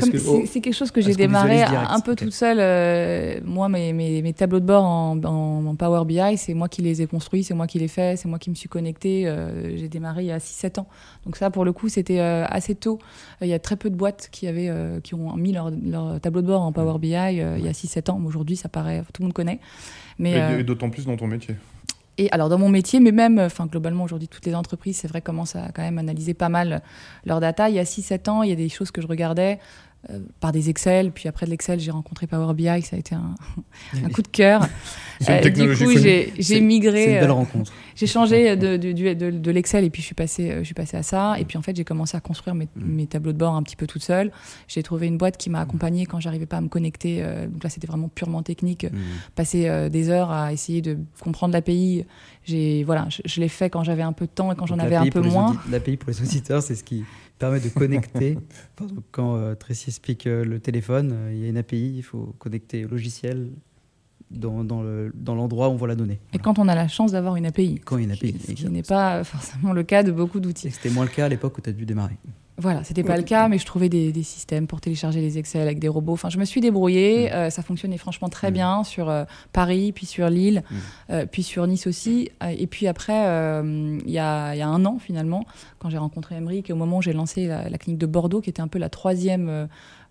c'est, quelque chose que j'ai démarré un peu toute seule. Euh, moi, mes, mes, tableaux de bord en, Power BI, c'est moi qui les ai construits, c'est moi qui les fais, c'est moi qui me suis connecté. Euh, j'ai démarré il y a 6-7 ans. Donc ça, pour le coup, c'était euh, assez tôt. Il y a très peu de boîtes qui, avaient, qui ont mis leur, leur tableau de bord en Power BI il y a 6-7 ans. Aujourd'hui, ça paraît, tout le monde connaît.
Mais, et d'autant plus dans ton métier.
Et alors dans mon métier, mais même, enfin globalement aujourd'hui toutes les entreprises, c'est vrai, commencent à quand même analyser pas mal leur data. Il y a 6-7 ans, il y a des choses que je regardais euh, par des Excel, puis après de l'Excel, j'ai rencontré Power BI, ça a été un, un coup de cœur.
Euh, du
coup, j'ai migré.
C'est une belle euh, rencontre.
J'ai changé de, de, de, de l'Excel et puis je suis passé, je suis passé à ça. Et puis en fait, j'ai commencé à construire mes, mm. mes, tableaux de bord un petit peu toute seule. J'ai trouvé une boîte qui m'a accompagnée quand j'arrivais pas à me connecter. donc là, c'était vraiment purement technique. Mm. Passer des heures à essayer de comprendre l'API. J'ai voilà, je, l'ai fait quand j'avais un peu de temps et quand j'en avais un peu moins.
L'API pour les auditeurs, c'est ce qui permet de connecter. Quand euh, Tracy explique euh, le téléphone, euh, il y a une API, il faut connecter au logiciel dans, dans l'endroit où on voit la donnée.
Et quand on a la chance d'avoir une API.
Quand il y a une API.
Ce qui n'est pas forcément le cas de beaucoup d'outils.
C'était moins le cas à l'époque où tu as dû démarrer.
Voilà, c'était pas le cas, mais je trouvais des, systèmes pour télécharger les Excel avec des robots. Enfin, je me suis débrouillée. Mm. Euh, ça fonctionnait franchement très mm. bien sur euh, Paris, puis sur Lille, mm. euh, puis sur Nice aussi. et puis après, il y, a, y, a, un an finalement, quand j'ai rencontré Emery, et au moment où j'ai lancé la, clinique de Bordeaux, qui était un peu la troisième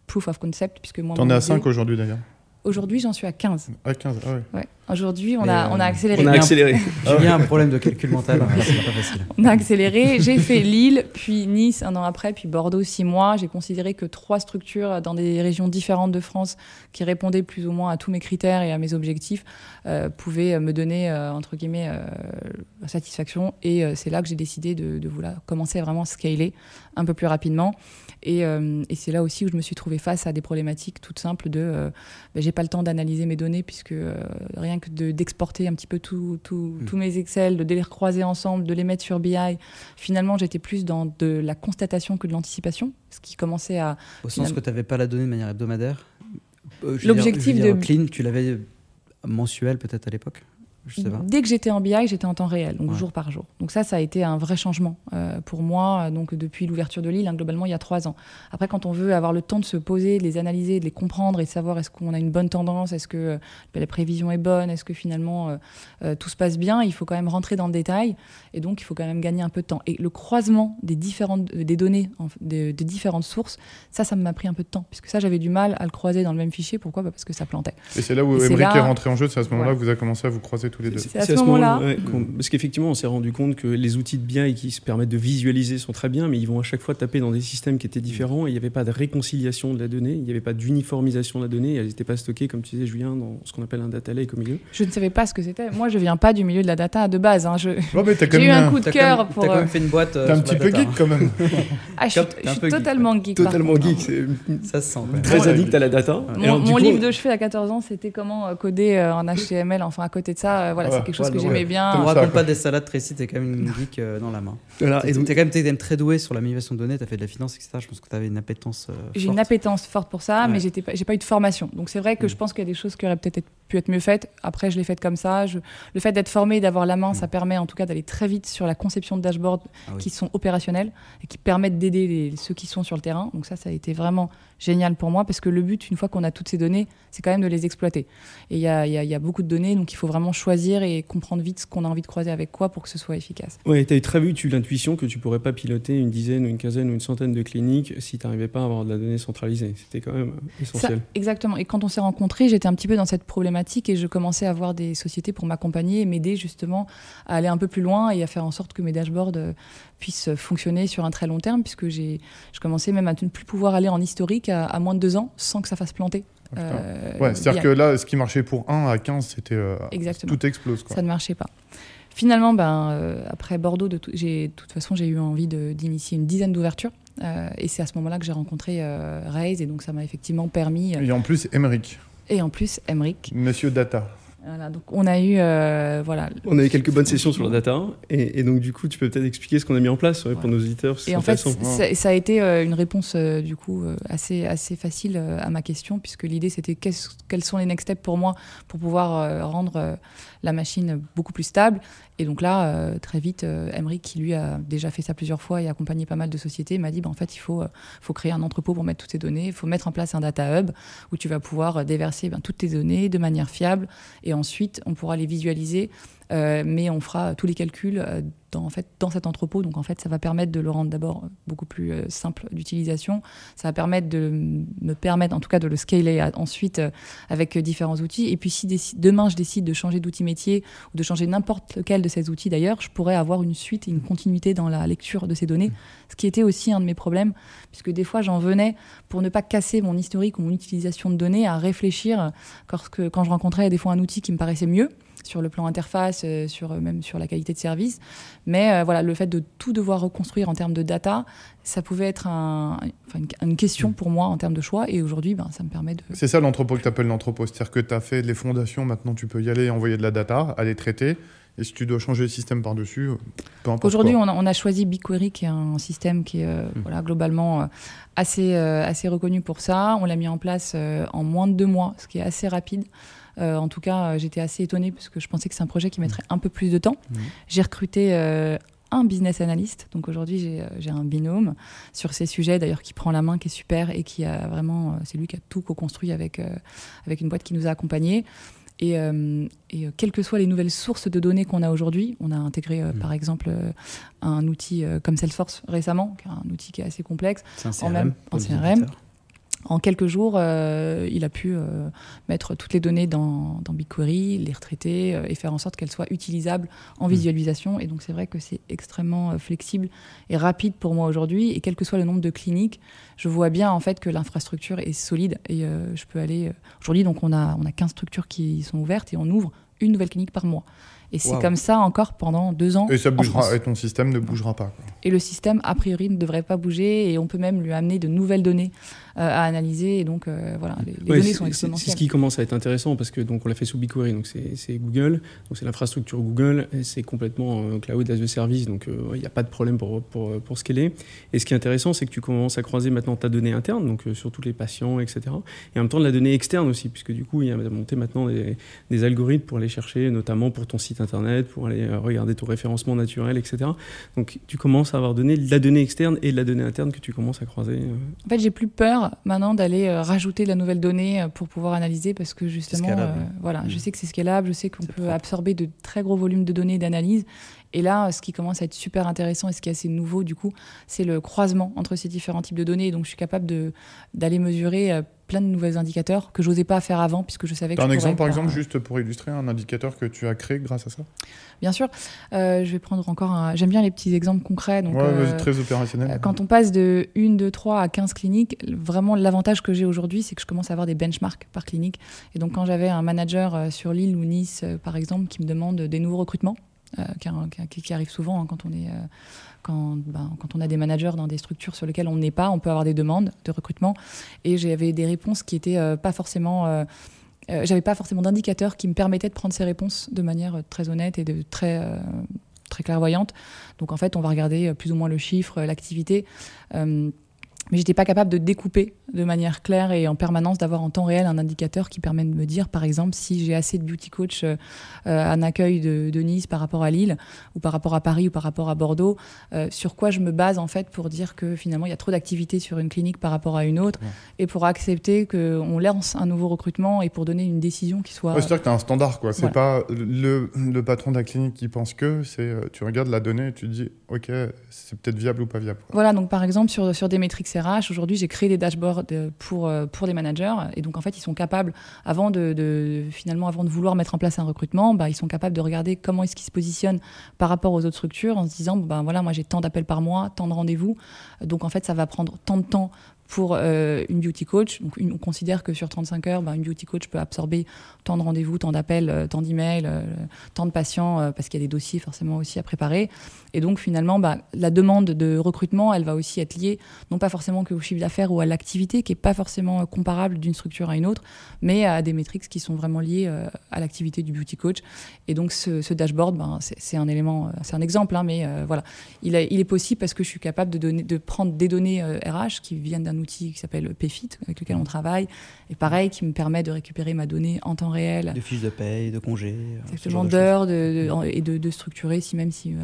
proof of concept, puisque moi.
T'en es à 5 aujourd'hui d'ailleurs.
Aujourd'hui, j'en suis à 15.
À 15, ah ouais.
ouais. Aujourd'hui, on, a, on a accéléré.
On a accéléré.
Il y a un problème de calcul mental, c'est pas facile.
On a accéléré. J'ai fait Lille, puis Nice un an après, puis Bordeaux six mois. J'ai considéré que trois structures dans des régions différentes de France qui répondaient plus ou moins à tous mes critères et à mes objectifs euh, pouvaient me donner, euh, entre guillemets, euh, satisfaction. Et euh, c'est là que j'ai décidé de, de voilà, commencer à vraiment scaler un peu plus rapidement. Et, euh, et c'est là aussi où je me suis trouvée face à des problématiques toutes simples de ben, j'ai pas le temps d'analyser mes données puisque rien d'exporter un petit peu mm. tous mes Excel, de les recroiser ensemble, de les mettre sur BI. Finalement, j'étais plus dans de la constatation que de l'anticipation, ce qui commençait à...
Au sens que tu n'avais pas la donnée de manière hebdomadaire?
Euh, L'objectif de...
Clean, tu l'avais mensuel peut-être à l'époque?
Dès que j'étais en BI, j'étais en temps réel, donc jour par jour. Donc ça, ça a été un vrai changement euh, pour moi. Donc depuis l'ouverture de l'île, hein, globalement, il y a trois ans. Après, quand on veut avoir le temps de se poser, de les analyser, de les comprendre et de savoir est-ce qu'on a une bonne tendance, est-ce que euh, la prévision est bonne, est-ce que finalement euh, tout se passe bien, il faut quand même rentrer dans le détail. Et donc, il faut quand même gagner un peu de temps. Et le croisement des différentes des données de, différentes sources, ça, ça m'a pris un peu de temps, puisque ça, j'avais du mal à le croiser dans le même fichier. Pourquoi? Bah, Parce que ça plantait.
Et c'est là où Émeric est rentré en jeu. C'est à ce moment-là que vous avez commencé à vous croiser tous les deux.
C'est à, ce moment-là.
parce qu'effectivement, on s'est rendu compte que les outils de BI qui se permettent de visualiser sont très bien, mais ils vont à chaque fois taper dans des systèmes qui étaient différents. Et il n'y avait pas de réconciliation de la donnée, il n'y avait pas d'uniformisation de la donnée. Elle n'était pas stockée, comme tu disais, Julien, dans ce qu'on appelle un data lake au milieu.
Je ne savais pas ce que c'était. Moi, je viens pas du milieu de la data de base. Hein. Je... J'ai eu un coup de cœur pour.
T'as quand même fait une boîte.
Euh, t'es un petit peu geek quand même.
ah, je suis, totalement geek.
Totalement geek.
Ça se sent.
Très addict à la data.
Mon, livre de chevet à 14 ans, c'était comment euh, coder euh, en HTML. Enfin, à côté de ça, voilà, c'est quelque chose que j'aimais bien.
On raconte pas des salades, Tracy, t'es quand même une geek dans la main. Et donc, t'es quand même très doué sur la manipulation de données, t'as fait de la finance, etc. Je pense que t'avais une appétence.
J'ai une appétence forte pour ça, mais j'ai pas eu de formation. Donc c'est vrai que je mm. pense qu'il y a des choses qui auraient peut-être pu être mieux faites. Après, je l'ai faite comme ça. Le fait d'être formé, d'avoir la main, ça mm. permet en tout cas d'aller très vite sur la conception de dashboards ah qui sont opérationnels et qui permettent d'aider ceux qui sont sur le terrain. Donc ça, ça a été vraiment génial pour moi parce que le but, une fois qu'on a toutes ces données, c'est quand même de les exploiter. Et il y a, beaucoup de données, donc il faut vraiment choisir et comprendre vite ce qu'on a envie de croiser avec quoi pour que ce soit efficace.
Oui, tu as eu très vite eu l'intuition que tu pourrais pas piloter une dizaine ou une quinzaine ou une centaine de cliniques si tu n'arrivais pas à avoir de la donnée centralisée. C'était quand même essentiel.
exactement. Et quand on s'est rencontrés, j'étais un petit peu dans cette problématique et je commençais à avoir des sociétés pour m'accompagner et m'aider justement à aller un peu plus loin et à faire en sorte que mes dashboards euh, puissent fonctionner sur un très long terme, puisque j'ai, je commençais même à ne plus pouvoir aller en historique à, moins de deux ans sans que ça fasse planter.
Euh, ouais, c'est-à-dire que là, ce qui marchait pour 1 à 15, c'était euh, tout explose.
Ça ne marchait pas. Finalement, ben, après Bordeaux, de, de toute façon, j'ai eu envie d'initier une dizaine d'ouvertures. et c'est à ce moment-là que j'ai rencontré Raise, et donc ça m'a effectivement permis.
et en plus, Emeric.
Et en plus, Emric.
Monsieur Data.
Voilà, donc on a eu euh, voilà.
On a eu quelques bonnes sessions sur la data et, donc du coup tu peux peut-être expliquer ce qu'on a mis en place pour nos auditeurs.
Et en fait ça, ça, a été euh, une réponse euh, du coup assez assez facile à ma question puisque l'idée c'était quels sont les next steps pour moi pour pouvoir rendre la machine beaucoup plus stable. Et donc là très vite Emric qui lui a déjà fait ça plusieurs fois et accompagné pas mal de sociétés m'a dit bah, en fait il faut faut créer un entrepôt pour mettre toutes ces données. Il faut mettre en place un data hub où tu vas pouvoir déverser ben, toutes tes données de manière fiable. Et ensuite on pourra les visualiser, euh, mais on fera tous les calculs euh, dans, en fait, dans cet entrepôt. Donc en fait, ça va permettre de le rendre d'abord beaucoup plus euh, simple d'utilisation. Ça va permettre de me permettre, en tout cas, de le scaler ensuite avec différents outils. Et puis si demain je décide de changer d'outil métier ou de changer n'importe lequel de ces outils d'ailleurs, je pourrais avoir une suite et une continuité dans la lecture de ces données. Ce qui était aussi un de mes problèmes, puisque des fois j'en venais pour ne pas casser mon historique ou mon utilisation de données à réfléchir quand je rencontrais des fois un outil qui me paraissait mieux sur le plan interface, euh, sur, euh, même sur la qualité de service. Mais euh, voilà, le fait de tout devoir reconstruire en termes de data, ça pouvait être une, question pour moi en termes de choix. Et aujourd'hui, ben, ça me permet de...
C'est ça l'entrepôt que tu appelles l'entrepôt. C'est-à-dire que tu as fait les fondations, maintenant tu peux y aller, envoyer de la data, aller traiter. Et si tu dois changer le système par-dessus, peu importe.
Aujourd'hui, on, a choisi BigQuery, qui est un système qui est hmm. voilà, globalement assez, assez reconnu pour ça. On l'a mis en place en moins de deux mois, ce qui est assez rapide. Euh, en tout cas, euh, j'étais assez étonnée parce que je pensais que c'est un projet qui mettrait un peu plus de temps. Mmh. J'ai recruté euh, un business analyst. Donc aujourd'hui, j'ai un binôme sur ces sujets, d'ailleurs, qui prend la main, qui est super et qui a vraiment, c'est lui qui a tout co-construit avec, avec une boîte qui nous a accompagnés. Et, quelles que soient les nouvelles sources de données qu'on a aujourd'hui, on a intégré mmh. par exemple un outil comme Salesforce récemment, qui est un outil qui est assez complexe.
C'est un CRM. En même,
un CRM en quelques jours, euh, il a pu euh, mettre toutes les données dans, BigQuery, les retraiter euh, et faire en sorte qu'elles soient utilisables en hmm. visualisation. Et donc c'est vrai que c'est extrêmement flexible et rapide pour moi aujourd'hui. Et quel que soit le nombre de cliniques, je vois bien en fait que l'infrastructure est solide et je peux aller. Aujourd'hui, donc on a on a 15 structures qui sont ouvertes et on ouvre une nouvelle clinique par mois. Et c'est comme ça encore pendant deux ans.
Et, ça bougera, et ton système ne bougera pas.
Et le système, a priori, ne devrait pas bouger et on peut même lui amener de nouvelles données à analyser. Et donc, euh, voilà, les, données sont exponentielles.
C'est ce qui commence à être intéressant parce que donc on l'a fait sous BigQuery, donc c'est Google, donc c'est l'infrastructure Google, c'est complètement euh, cloud as a service, donc il n'y a pas de problème pour, pour, pour scaler. Et ce qui est intéressant, c'est que tu commences à croiser maintenant ta donnée interne, donc sur tous les patients, etc. Et en même temps de la donnée externe aussi, puisque du coup, il y a monté maintenant des, des algorithmes pour aller chercher, notamment pour ton site internet, pour aller regarder ton référencement naturel, etc. Donc tu commences à avoir donné de la donnée externe et de la donnée interne que tu commences à croiser.
En fait, j'ai plus peur maintenant d'aller euh, rajouter de la nouvelle donnée euh, pour pouvoir analyser parce que justement, euh, voilà, je mm. sais que c'est scalable, je sais qu'on peut absorber de très gros volumes de données d'analyse. Et là, ce qui commence à être super intéressant et ce qui est assez nouveau, du coup, c'est le croisement entre ces différents types de données. Donc, je suis capable d'aller mesurer plein de nouveaux indicateurs que j'osais pas faire avant puisque je savais que.
Un exemple, par exemple, juste pour illustrer un indicateur que tu as créé grâce à ça?
Bien sûr. Euh, je vais prendre encore un. J'aime bien les petits exemples concrets. Donc,
euh, très opérationnel.
Euh, quand on passe de 1, 2, 3 à 15 cliniques, vraiment l'avantage que j'ai aujourd'hui, c'est que je commence à avoir des benchmarks par clinique. Et donc, quand j'avais un manager sur Lille ou Nice, par exemple, qui me demande des nouveaux recrutements, qui, qui, arrive souvent hein, quand on est quand, ben, quand, on a des managers dans des structures sur lesquelles on n'est pas, on peut avoir des demandes de recrutement. Et j'avais des réponses qui étaient pas forcément euh, j'avais pas forcément d'indicateurs qui me permettaient de prendre ces réponses de manière euh, très honnête et de très euh, très clairvoyante. Donc en fait, on va regarder plus ou moins le chiffre, l'activité mais j'étais pas capable de découper de manière claire et en permanence d'avoir en temps réel un indicateur qui permet de me dire, par exemple, si j'ai assez de beauty coach euh, un accueil de, de, Nice par rapport à Lille ou par rapport à Paris ou par rapport à Bordeaux, euh, sur quoi je me base en fait pour dire que finalement il y a trop d'activité sur une clinique par rapport à une autre et pour accepter qu'on lance un nouveau recrutement et pour donner une décision qui soit.
C'est-à-dire que tu as un standard, quoi. C'est pas le, le, patron de la clinique qui pense que, c'est euh, tu regardes la donnée et tu te dis, ok, c'est peut-être viable ou pas viable.
Voilà, donc par exemple sur, sur des métriques Aujourd'hui, j'ai créé des dashboards euh, pour, euh, pour des managers. Et donc, en fait, ils sont capables, avant de, finalement, avant de vouloir mettre en place un recrutement, bah, ils sont capables de regarder comment est-ce qu'ils se positionnent par rapport aux autres structures en se disant, ben voilà, moi j'ai tant d'appels par mois, tant de rendez-vous. Donc, en fait, ça va prendre tant de temps pour euh, une beauty coach. Donc, on considère que sur 35 heures, ben, une beauty coach peut absorber tant de rendez-vous, tant d'appels, tant d'emails, tant de patients, parce qu'il y a des dossiers forcément aussi à préparer. Et donc finalement, bah, la demande de recrutement, elle va aussi être liée, non pas forcément que au chiffre d'affaires ou à l'activité, qui est pas forcément euh, comparable d'une structure à une autre, mais à des métriques qui sont vraiment liées euh, à l'activité du beauty coach. Et donc ce, dashboard, ben, c'est un élément, euh, c'est un exemple, hein, mais voilà, il, il, est possible parce que je suis capable de, donner, de prendre des données RH qui viennent d'un outil qui s'appelle PayFit, avec lequel on travaille, et pareil, qui me permet de récupérer ma donnée en temps réel.
De fiches de paye, de congés.
Exactement, d'heures, et de, de, structurer, si même si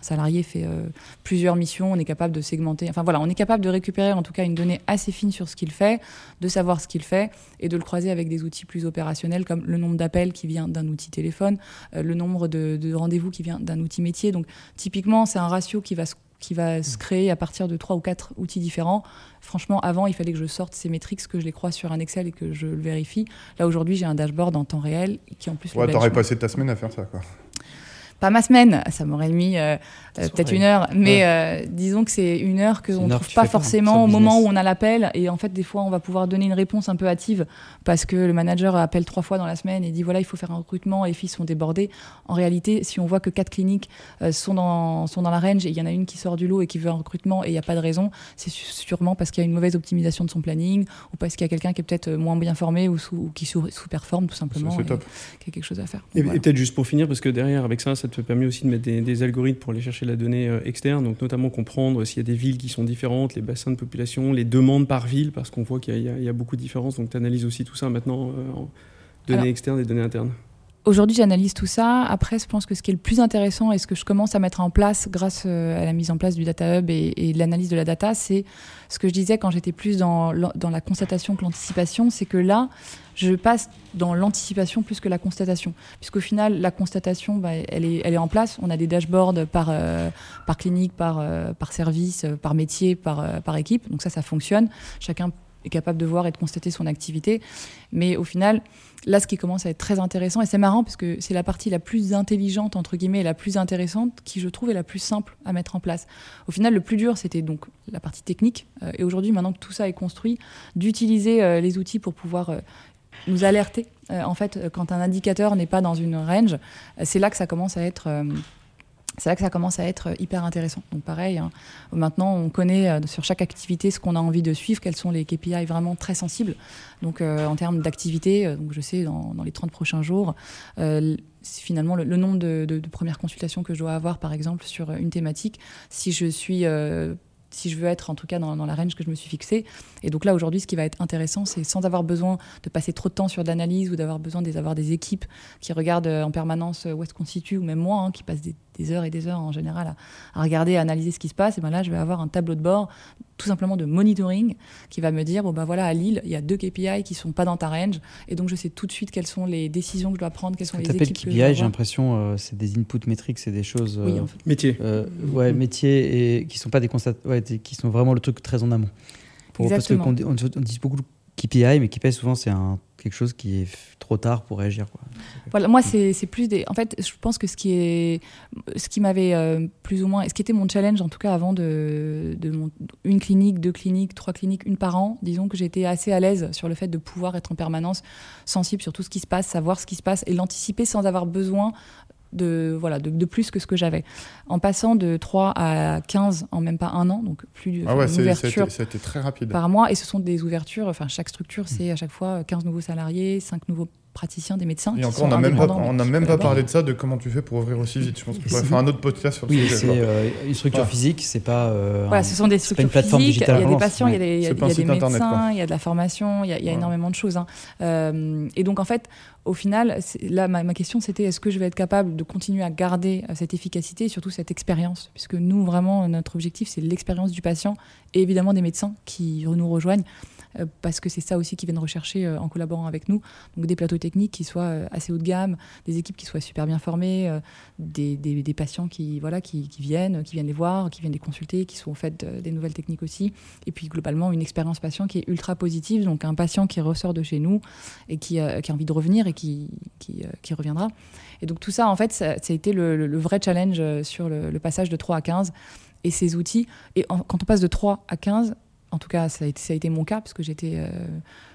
ça salarié fait euh, plusieurs missions, on est capable de segmenter. Enfin voilà, on est capable de récupérer en tout cas une donnée assez fine sur ce qu'il fait, de savoir ce qu'il fait et de le croiser avec des outils plus opérationnels comme le nombre d'appels qui vient d'un outil téléphone, euh, le nombre de, rendez-vous qui vient d'un outil métier. Donc typiquement, c'est un ratio qui va se qui va se créer à partir de trois ou quatre outils différents. Franchement, avant, il fallait que je sorte ces métriques, que je les crois sur un Excel et que je le vérifie. Là, aujourd'hui, j'ai un dashboard en temps réel qui, en plus.
Ouais, t'aurais passé ta semaine à faire ça, quoi
pas ma semaine, ça m'aurait mis euh, euh, peut-être une heure, mais euh, disons que c'est une heure qu'on ne trouve pas forcément au moment où on a l'appel. Et en fait, des fois, on va pouvoir donner une réponse un peu hâtive parce que le manager appelle trois fois dans la semaine et dit voilà, il faut faire un recrutement, les filles sont débordées. En réalité, si on voit que quatre cliniques sont, dans, sont dans la range et il y en a une qui sort du lot et qui veut un recrutement et il n'y a pas de raison, c'est sûrement parce qu'il y a une mauvaise optimisation de son planning ou parce qu'il y a quelqu'un qui est peut-être moins bien formé ou, sous, qui sous-performe tout simplement.
C'est top.
Qui a quelque chose à faire.
Et, et peut-être juste pour finir, parce que derrière, avec ça, ça te permet aussi de mettre des, algorithmes pour aller chercher la donnée euh, externe, donc notamment comprendre s'il y a des villes qui sont différentes, les bassins de population, les demandes par ville, parce qu'on voit qu'il y, a beaucoup de différences. Donc tu analyses aussi tout ça maintenant euh, en données externes et données internes.
Aujourd'hui, j'analyse tout ça. Après, je pense que ce qui est le plus intéressant et ce que je commence à mettre en place grâce euh, à la mise en place du Data Hub et, de l'analyse de la data, c'est ce que je disais quand j'étais plus dans, la constatation que l'anticipation, c'est que là, je passe dans l'anticipation plus que la constatation. Puisqu'au final, la constatation, bah, elle, est, elle est en place. On a des dashboards par, euh, par clinique, par, euh, par service, par métier, par, par équipe. Donc ça, ça fonctionne. Chacun est capable de voir et de constater son activité. Mais au final, là, ce qui commence à être très intéressant, et c'est marrant parce que c'est la partie la plus intelligente, entre guillemets, et la plus intéressante, qui je trouve est la plus simple à mettre en place. Au final, le plus dur, c'était donc la partie technique. Euh, et aujourd'hui, maintenant que tout ça est construit, d'utiliser euh, les outils pour pouvoir euh, nous alerter en fait, quand un indicateur n'est pas dans une range, c'est là que ça commence à être c'est là que ça commence à être hyper intéressant. Donc pareil, hein, maintenant on connaît euh, sur chaque activité ce qu'on a envie de suivre, quels sont les KPI vraiment très sensibles. Donc euh, en termes d'activité, euh, je sais dans, les 30 prochains jours, finalement le, nombre de, premières consultations que je dois avoir par exemple sur une thématique, si je suis si je veux être en tout cas dans, la range que je me suis fixée. Et donc là, aujourd'hui, ce qui va être intéressant, c'est sans avoir besoin de passer trop de temps sur de l'analyse ou d'avoir besoin d'avoir des équipes qui regardent en permanence où est-ce qu'on situe, ou même moi, hein, qui passe des, heures et des heures en général à, regarder, à analyser ce qui se passe. Et ben là, je vais avoir un tableau de bord tout simplement de monitoring qui va me dire bon ben voilà à Lille il y a deux KPI qui sont pas dans ta range et donc je sais tout de suite quelles sont les décisions que je dois prendre quelles sont les équipes
KPI j'ai l'impression euh, c'est des input métriques c'est des choses
oui, en euh, fait. métiers
euh, ouais métiers et qui sont pas des constats ouais, qui sont vraiment le truc très en amont
pour, parce
qu'on on, on, dit beaucoup KPI mais KPI souvent c'est quelque chose qui est trop tard pour réagir.
Voilà, moi, c'est plus des. En fait, je pense que ce qui est, ce qui m'avait euh, plus ou moins, ce qui était mon challenge en tout cas avant de, de mon, une clinique, deux cliniques, trois cliniques, une par an. Disons que j'étais assez à l'aise sur le fait de pouvoir être en permanence sensible sur tout ce qui se passe, savoir ce qui se passe et l'anticiper sans avoir besoin de, voilà, de, plus que ce que j'avais. En passant de 3 à 15 en même pas un an, donc plus de
ah ouais, ouvertures ça a été très rapide.
par mois. Et ce sont des ouvertures, enfin chaque structure, c'est à chaque fois 15 nouveaux salariés, 5 nouveaux praticiens, des médecins.
Et encore, on n'a même pas, on a même pas parlé de ça, de comment tu fais pour ouvrir aussi vite. Je pense qu'on pourrait faire un autre podcast sur
le oui, c'est euh, une structure physique, c'est pas. Euh,
voilà, ce sont des structures physiques. Il y a des patients, il y a des, il y a, des médecins, il y a de la formation, il y a, il y a énormément de choses. Hein. Euh, et donc en fait, au final, là, ma, ma question c'était est-ce que je vais être capable de continuer à garder cette efficacité et surtout cette expérience, puisque nous vraiment notre objectif c'est l'expérience du patient et évidemment des médecins qui nous rejoignent. Euh, parce que c'est ça aussi qu'ils viennent rechercher euh, en collaborant avec nous. Donc des plateaux techniques qui soient euh, assez haut de gamme, des équipes qui soient super bien formées, des, des, patients qui, voilà, qui, qui, viennent, qui viennent les voir, qui viennent les consulter, qui sont au fait des nouvelles techniques aussi. Et puis globalement, une expérience patient qui est ultra positive, donc un patient qui ressort de chez nous et qui, a envie de revenir et qui, qui, reviendra. Et donc tout ça, en fait, ça, a été le, le, vrai challenge sur le, le, passage de 3 à 15 et ces outils. Et quand on passe de 3 à 15, en tout cas, ça a été, ça a été mon cas, parce que j'étais.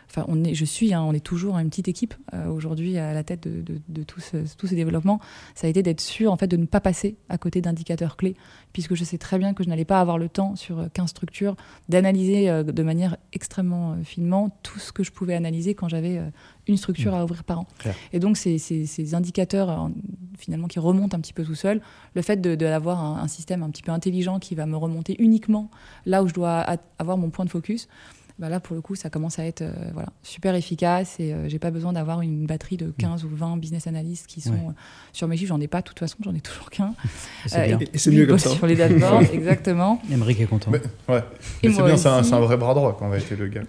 Euh, enfin, on est, je suis, hein, on est toujours une petite équipe euh, aujourd'hui à la tête de, de, de tous, tous, ces développements. Ça a été d'être sûr en fait de ne pas passer à côté d'indicateurs clés, puisque je sais très bien que je n'allais pas avoir le temps sur 15 structures d'analyser euh, de manière extrêmement finement tout ce que je pouvais analyser quand j'avais une structure à ouvrir par an. Et donc ces, ces, ces, indicateurs finalement qui remontent un petit peu tout seul, le fait d'avoir un, un, système un petit peu intelligent qui va me remonter uniquement là où je dois avoir mon point de focus, bah là pour le coup ça commence à être euh, voilà, super efficace et euh, j'ai pas besoin d'avoir une batterie de 15 ou 20 business analysts qui sont euh, sur mes chiffres, j'en ai pas de toute façon, j'en ai toujours qu'un.
c'est mieux comme ça.
Sur les dashboards, exactement.
Emmerich est content.
ouais. c'est bien, c'est un, un, vrai bras droit quand on va être le gars.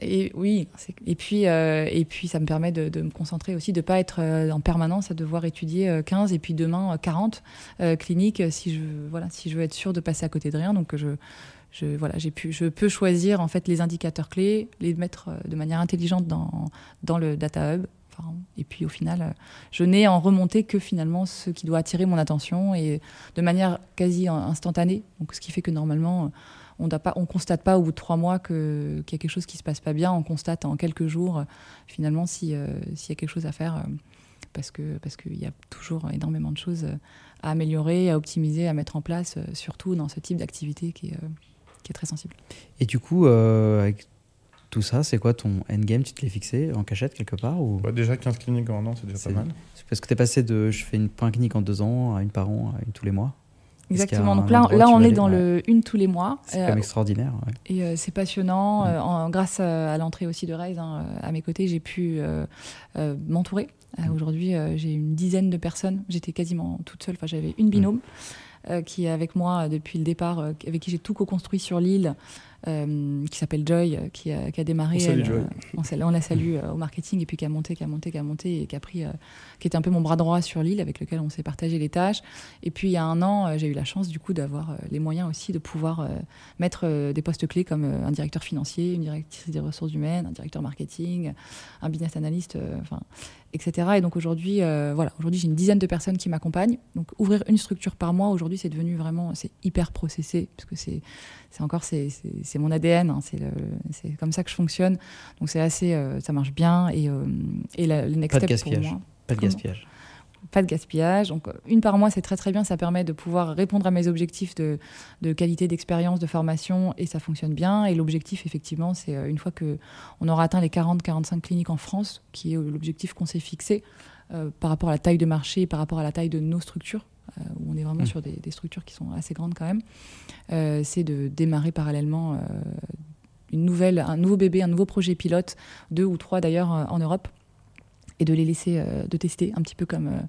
Et oui, et puis, euh, et puis ça me permet de, me concentrer aussi, de ne pas être euh, en permanence à devoir étudier 15 euh, et puis demain 40 cliniques si je, voilà, si je veux être sûr de passer à côté de rien. Donc je, je, voilà, pu, je peux choisir en fait les indicateurs clés, les mettre de manière intelligente dans, dans le data hub. et puis au final, je n'ai en remonté que finalement ce qui doit attirer mon attention et de manière quasi instantanée. Donc ce qui fait que normalement on ne constate pas au bout de trois mois qu'il y a quelque chose qui se passe pas bien. On constate en quelques jours, euh, finalement, euh, s'il y a quelque chose à faire, euh, parce que parce qu'il y a toujours énormément de choses à améliorer, à optimiser, à mettre en place, surtout dans ce type d'activité qui, est très sensible.
Et du coup, avec tout ça, c'est quoi ton endgame? Tu te l'es fixé en cachette quelque part ou...
Bah, déjà 15 cliniques en un an, c'est déjà pas mal.
Parce que tu es passé de je fais une, point clinique en deux ans à une par an à une tous les mois
Exactement. Donc là, là on est dans le une tous les mois.
C'est quand même euh, extraordinaire.
Et euh, c'est passionnant. Euh, en, grâce à, l'entrée aussi de Raise hein, à mes côtés, j'ai pu m'entourer. Mm. Aujourd'hui, j'ai une dizaine de personnes. J'étais quasiment toute seule. Enfin, j'avais une binôme qui est avec moi depuis le départ, avec qui j'ai tout co-construit sur l'île. Euh, qui s'appelle Joy, euh, qui a, qui a démarré.
On, elle, euh,
on, la salue au marketing et puis qui a monté, qui a monté, qui a monté et qui a pris, qui était un peu mon bras droit sur l'île avec lequel on s'est partagé les tâches. Et puis il y a un an, j'ai eu la chance du coup d'avoir les moyens aussi de pouvoir mettre des postes clés comme un directeur financier, une directrice des ressources humaines, un directeur marketing, un business analyst, enfin etc. Et donc aujourd'hui, voilà, aujourd'hui j'ai une dizaine de personnes qui m'accompagnent. Donc ouvrir une structure par mois aujourd'hui, c'est devenu vraiment, c'est hyper processé parce que c'est, c'est encore c'est c'est mon ADN, hein, c'est comme ça que je fonctionne. Donc c'est assez, ça marche bien et, et la, le next
step gaspillage. pour moi. Pas de gaspillage
pas de gaspillage. Donc, une par mois, c'est très très bien. Ça permet de pouvoir répondre à mes objectifs de, de qualité d'expérience, de formation, et ça fonctionne bien. Et l'objectif, effectivement, c'est euh, une fois que on aura atteint les 40-45 cliniques en France, qui est euh, l'objectif qu'on s'est fixé euh, par rapport à la taille de marché et par rapport à la taille de nos structures, où on est vraiment mmh. sur des, structures qui sont assez grandes quand même, c'est de démarrer parallèlement une nouvelle, un nouveau bébé, un nouveau projet pilote, deux ou trois d'ailleurs en Europe et de les laisser euh, de tester un petit peu comme euh,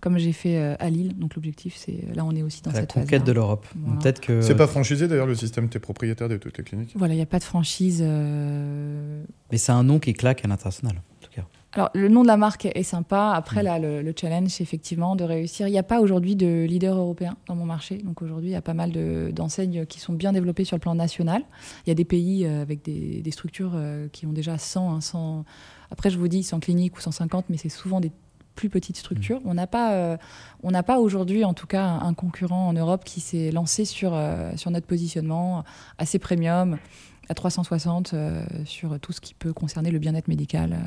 comme j'ai fait euh, à Lille. Donc l'objectif c'est là on est aussi dans
la
cette
conquête de l'Europe. Peut-être que
c'est pas franchisé d'ailleurs le système t'es propriétaire de toutes les cliniques.
Voilà, il n'y a pas de franchise.
Mais c'est un nom qui claque à l'international. En tout cas.
Alors le nom de la marque est sympa. Après mm. là le, challenge c'est effectivement de réussir. Il n'y a pas aujourd'hui de leader européen dans mon marché. Donc aujourd'hui il y a pas mal d'enseignes qui sont bien développées sur le plan national. Il y a des pays avec des, des structures qui ont déjà 100, 100 après, je vous dis 100 cliniques ou 150, mais c'est souvent des plus petites structures. Mmh. On n'a pas, euh, on n'a pas aujourd'hui, en tout cas, un, concurrent en Europe qui s'est lancé sur, euh, sur notre positionnement assez premium à 360 euh, sur tout ce qui peut concerner le bien-être médical.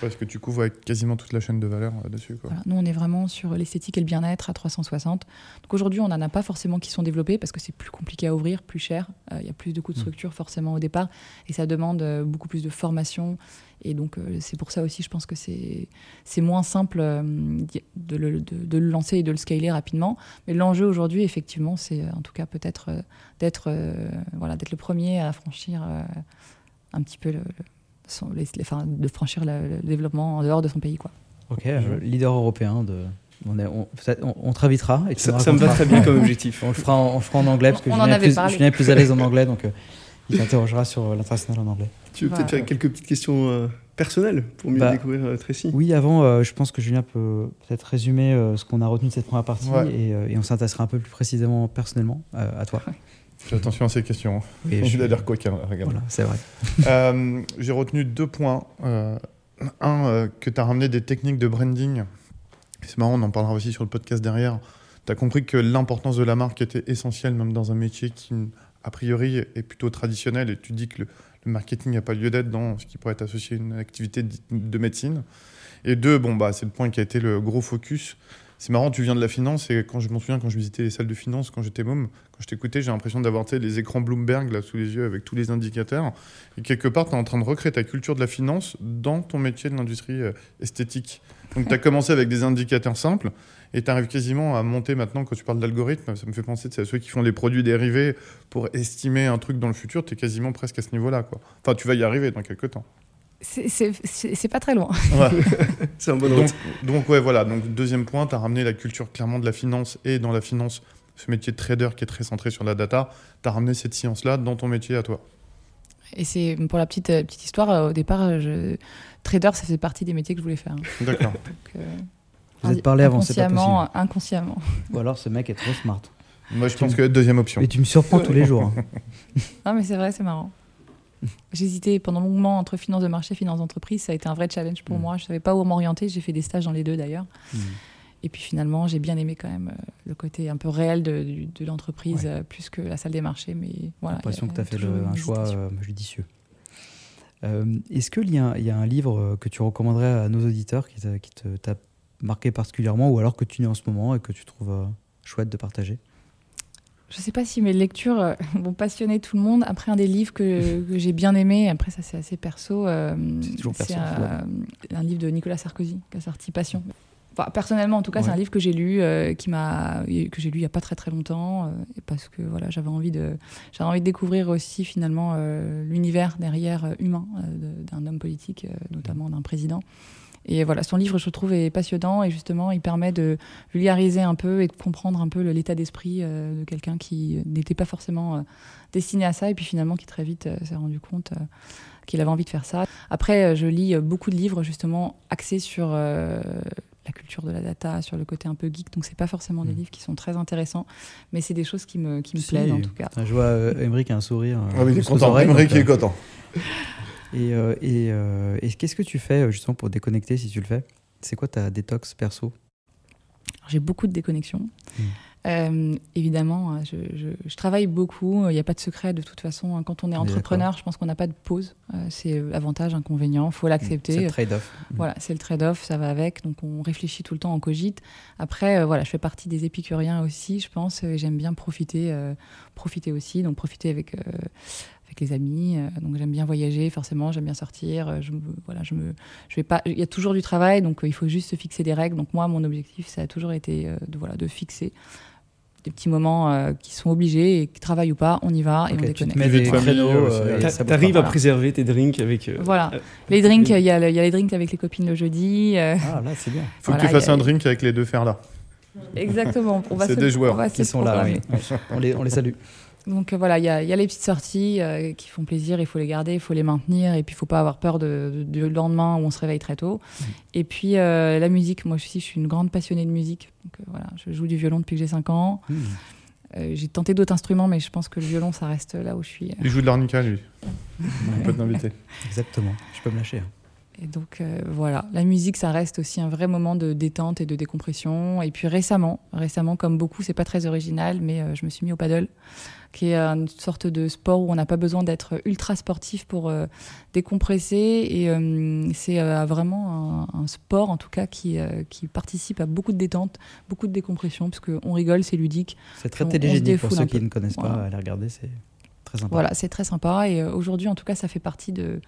Parce que tu couvres avec quasiment toute la chaîne de valeur dessus.
Nous, on est vraiment sur l'esthétique et le bien-être à 360. Donc aujourd'hui, on n'en a pas forcément qui sont développés parce que c'est plus compliqué à ouvrir, plus cher. Il y a plus de coûts de mmh. structure forcément au départ et ça demande beaucoup plus de formation et donc, euh, c'est pour ça aussi, je pense que c'est moins simple euh, de le, de, le, lancer et de le scaler rapidement. Mais l'enjeu aujourd'hui, effectivement, c'est en tout cas peut-être euh, d'être voilà, le premier à franchir un petit peu le, les, enfin, de franchir le, développement en dehors de son pays. Quoi.
Ok, leader européen de, on, est, on, on, te réinvitera.
Et ça, ça me va très bien comme objectif.
On le fera en, fera en anglais parce que je viens, plus, je viens, plus, à l'aise en anglais, donc il t'interrogera sur l'international en anglais.
Tu veux peut-être faire quelques petites questions euh, personnelles pour mieux bah, découvrir euh, Tracy?
Oui, avant, euh, je pense que Julien peut peut-être résumer ce qu'on a retenu de cette première partie et, on s'intéressera un peu plus précisément personnellement à toi.
Fais attention à ces questions. Hein. Oui, je suis l'air coquin.
Voilà, c'est vrai.
J'ai retenu deux points. un, que tu as ramené des techniques de branding. C'est marrant, on en parlera aussi sur le podcast derrière. Tu as compris que l'importance de la marque était essentielle, même dans un métier qui a priori est plutôt traditionnel et tu dis que le, marketing n'a pas lieu d'être dans ce qui pourrait être associé à une activité de, médecine. Et deux, bon, bah, c'est le point qui a été le gros focus. C'est marrant, tu viens de la finance et quand je m'en souviens, quand je visitais les salles de finance, quand j'étais môme, quand je t'écoutais, j'ai l'impression d'avoir les écrans Bloomberg là sous les yeux avec tous les indicateurs. Et quelque part, tu es en train de recréer ta culture de la finance dans ton métier de l'industrie euh, esthétique. Donc tu as commencé avec des indicateurs simples et tu arrives quasiment à monter maintenant, quand tu parles d'algorithme, ça me fait penser à ceux qui font les produits dérivés pour estimer un truc dans le futur, tu es quasiment presque à ce niveau-là. Quoi. Enfin, tu vas y arriver dans quelques temps.
C'est pas très loin.
c'est un bon donc, donc, ouais, voilà. Donc, deuxième point, tu as ramené la culture clairement de la finance et dans la finance, ce métier de trader qui est très centré sur la data, tu as ramené cette science-là dans ton métier à toi.
Et c'est pour la petite, euh, petite histoire, euh, au départ, je... trader, ça faisait partie des métiers que je voulais faire.
D'accord.
Euh,
vous êtes parlé avant, c'est pas possible.
Inconsciemment.
Ou alors ce mec est trop smart.
Moi, je pense que deuxième option.
Et tu me surprends tous les jours. Hein.
non, mais c'est vrai, c'est marrant. J'hésitais pendant longuement entre finance de marché et finance d'entreprise. Ça a été un vrai challenge pour mm. moi. Je ne savais pas où m'orienter. J'ai fait des stages dans les deux d'ailleurs. Mm. Et puis finalement, j'ai bien aimé quand même euh, le côté un peu réel de, de, l'entreprise, euh, plus que la salle des marchés. Mais voilà.
J'ai l'impression que tu as fait un choix euh, judicieux. Est-ce qu'il y, y, a un livre que tu recommanderais à nos auditeurs qui t'a marqué particulièrement ou alors que tu lis en ce moment et que tu trouves chouette de partager
je ne sais pas si mes lectures euh, vont passionner tout le monde. Après, un des livres que, j'ai bien aimé, après ça c'est assez perso, euh, c'est un, livre de Nicolas Sarkozy qui a sorti Passion. Enfin, personnellement, en tout cas, c'est un livre que j'ai lu, euh, qui m'a, que j'ai lu il n'y a pas très très longtemps, parce que voilà, j'avais envie de, j'avais envie de découvrir aussi finalement l'univers derrière humain d'un homme politique, notamment d'un président. Et voilà, son livre, je trouve, est passionnant et justement, il permet de vulgariser un peu et de comprendre un peu l'état d'esprit euh, de quelqu'un qui n'était pas forcément euh, destiné à ça et puis finalement qui très vite euh, s'est rendu compte qu'il avait envie de faire ça. Après, je lis beaucoup de livres justement axés sur la culture de la data, sur le côté un peu geek. Donc, c'est pas forcément des mmh. livres qui sont très intéressants, mais c'est des choses qui me, qui me plaisent en tout cas.
Je vois Emmerich a un sourire.
Ah oui, il est content. Emmerich est content.
Et, euh, euh, et, qu'est-ce que tu fais euh, justement pour déconnecter si tu le fais? C'est quoi ta détox perso?
J'ai beaucoup de déconnexion. Hmm. euh, évidemment, je, je, je, travaille beaucoup. Il n'y a pas de secret de toute façon. Quand on est entrepreneur, je pense qu'on n'a pas de pause. C'est avantage, inconvénient. Il faut l'accepter. C'est
le trade-off.
Voilà, c'est le trade-off. Ça va avec. Donc on réfléchit tout le temps en cogite. Après, voilà, je fais partie des épicuriens aussi, je pense. J'aime bien profiter, profiter aussi. Donc profiter avec avec les amis. donc j'aime bien voyager, forcément, j'aime bien sortir. Je voilà, je me, je vais pas. Il y a toujours du travail, donc il faut juste se fixer des règles. Donc moi, mon objectif, ça a toujours été de voilà, de fixer des petits moments euh, qui sont obligés et qui travaillent ou pas, on y va et on déconne.
Tu mets des créneaux. Euh, euh T'arrives à préserver tes drinks avec. Euh,
voilà. les drinks, il y, a les drinks avec les copines le jeudi.
Ah là, c'est bien.
Faut que tu fasses un drink avec les deux fers là.
Exactement.
C'est des joueurs
qui sont là. Oui. on, les, on les salue.
Donc euh, voilà, il y, a, les petites sorties euh, qui font plaisir, il faut les garder, il faut les maintenir, et puis il faut pas avoir peur de, du lendemain où on se réveille très tôt. Mmh. Et puis euh, la musique, moi aussi je suis une grande passionnée de musique. Donc voilà, je joue du violon depuis que j'ai 5 ans. Mmh. j'ai tenté d'autres instruments, mais je pense que le violon, ça reste là où je suis.
Il joue de l'arnica, lui. on peut t'inviter.
Exactement, je peux me lâcher. Hein.
Et donc voilà, la musique, ça reste aussi un vrai moment de détente et de décompression. Et puis récemment, récemment comme beaucoup, c'est pas très original, mais je me suis mis au paddle qui est une sorte de sport où on n'a pas besoin d'être ultra sportif pour euh, décompresser. Et euh, c'est euh, vraiment un, sport, en tout cas, qui, qui participe à beaucoup de détente, beaucoup de décompression, parce qu'on rigole, c'est ludique.
C'est très télégénique pour ceux qui ne connaissent pas, à aller regarder, c'est très sympa.
Voilà, c'est très sympa. Et aujourd'hui, en tout cas, ça fait partie de,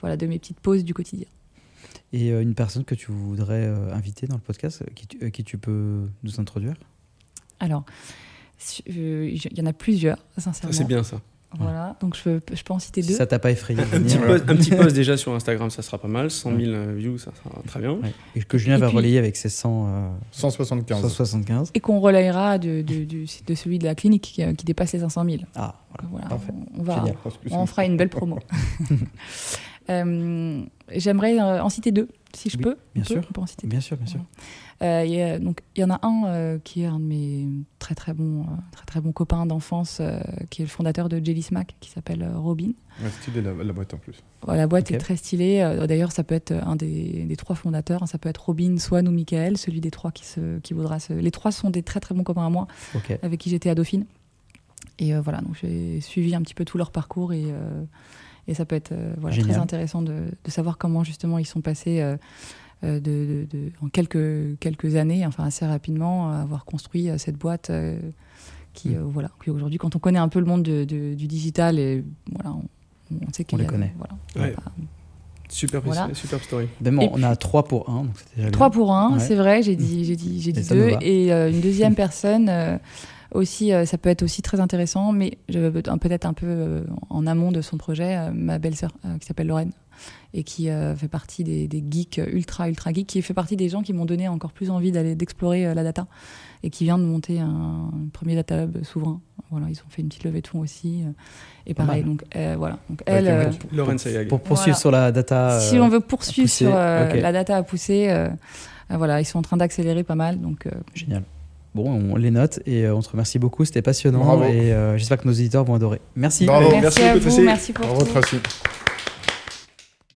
voilà, de mes petites pauses du quotidien.
Et une personne que tu voudrais inviter dans le podcast, qui qui tu peux nous introduire?
Alors, il y en a plusieurs, sincèrement.
C'est bien ça.
Voilà, donc je peux, je peux en citer deux.
Ça t'a pas effrayé
un, petit post, un, petit post, déjà sur Instagram, ça sera pas mal. 100 000 views, ça sera très bien.
Et que Julien va relayer avec ses 100,
175.
175.
Et qu'on relayera de, de, de, celui de la clinique qui, qui, dépasse les 500 000.
Ah, voilà. Parfait.
On, va, on fera une belle promo. euh, J'aimerais euh, en citer deux, si je peux.
Bien sûr.
on peut en citer
bien sûr, bien sûr.
Euh, y a, donc il y en a un euh, qui est un de mes très très bons euh, très très bons copains d'enfance, qui est le fondateur de Jelly Smack, qui s'appelle Robin.
Ouais, stylé la, la, boîte en plus.
la boîte est très stylée. D'ailleurs, ça peut être un des, des, trois fondateurs. Hein. ça peut être Robin, Swan ou Michael, celui des trois qui se, qui voudra se. Les trois sont des très très bons copains à moi, avec qui j'étais à Dauphine. Et voilà, donc j'ai suivi un petit peu tout leur parcours et et ça peut être voilà, très intéressant de, de, savoir comment justement ils sont passés euh, de, en quelques, quelques années, enfin assez rapidement, avoir construit euh, cette boîte euh, qui, mm. voilà, aujourd'hui, quand on connaît un peu le monde du digital, et, voilà, on, sait qu'il
On les connaît.
Voilà, Super, super story.
Ben on a 3 pour 1.
3 pour 1, c'est vrai, j'ai dit, j'ai dit, j'ai dit 2. Et une deuxième personne, aussi, ça peut être aussi très intéressant, mais peut-être un peu en amont de son projet, ma belle-sœur qui s'appelle Lorraine et qui euh, fait partie des, geeks ultra ultra geeks, qui fait partie des gens qui m'ont donné encore plus envie d'aller d'explorer euh, la data et qui vient de monter un, premier data hub souverain. Voilà, ils ont fait une petite levée de fonds aussi euh, et pareil. Donc voilà. Donc elle,
pour, poursuivre sur la data.
si on veut poursuivre sur la data à pousser, voilà, ils sont en train d'accélérer pas mal. Donc
génial. Bon, on les note et on te remercie beaucoup. C'était passionnant et j'espère que nos auditeurs vont adorer. Merci.
Merci, merci, à vous, merci pour
Bravo,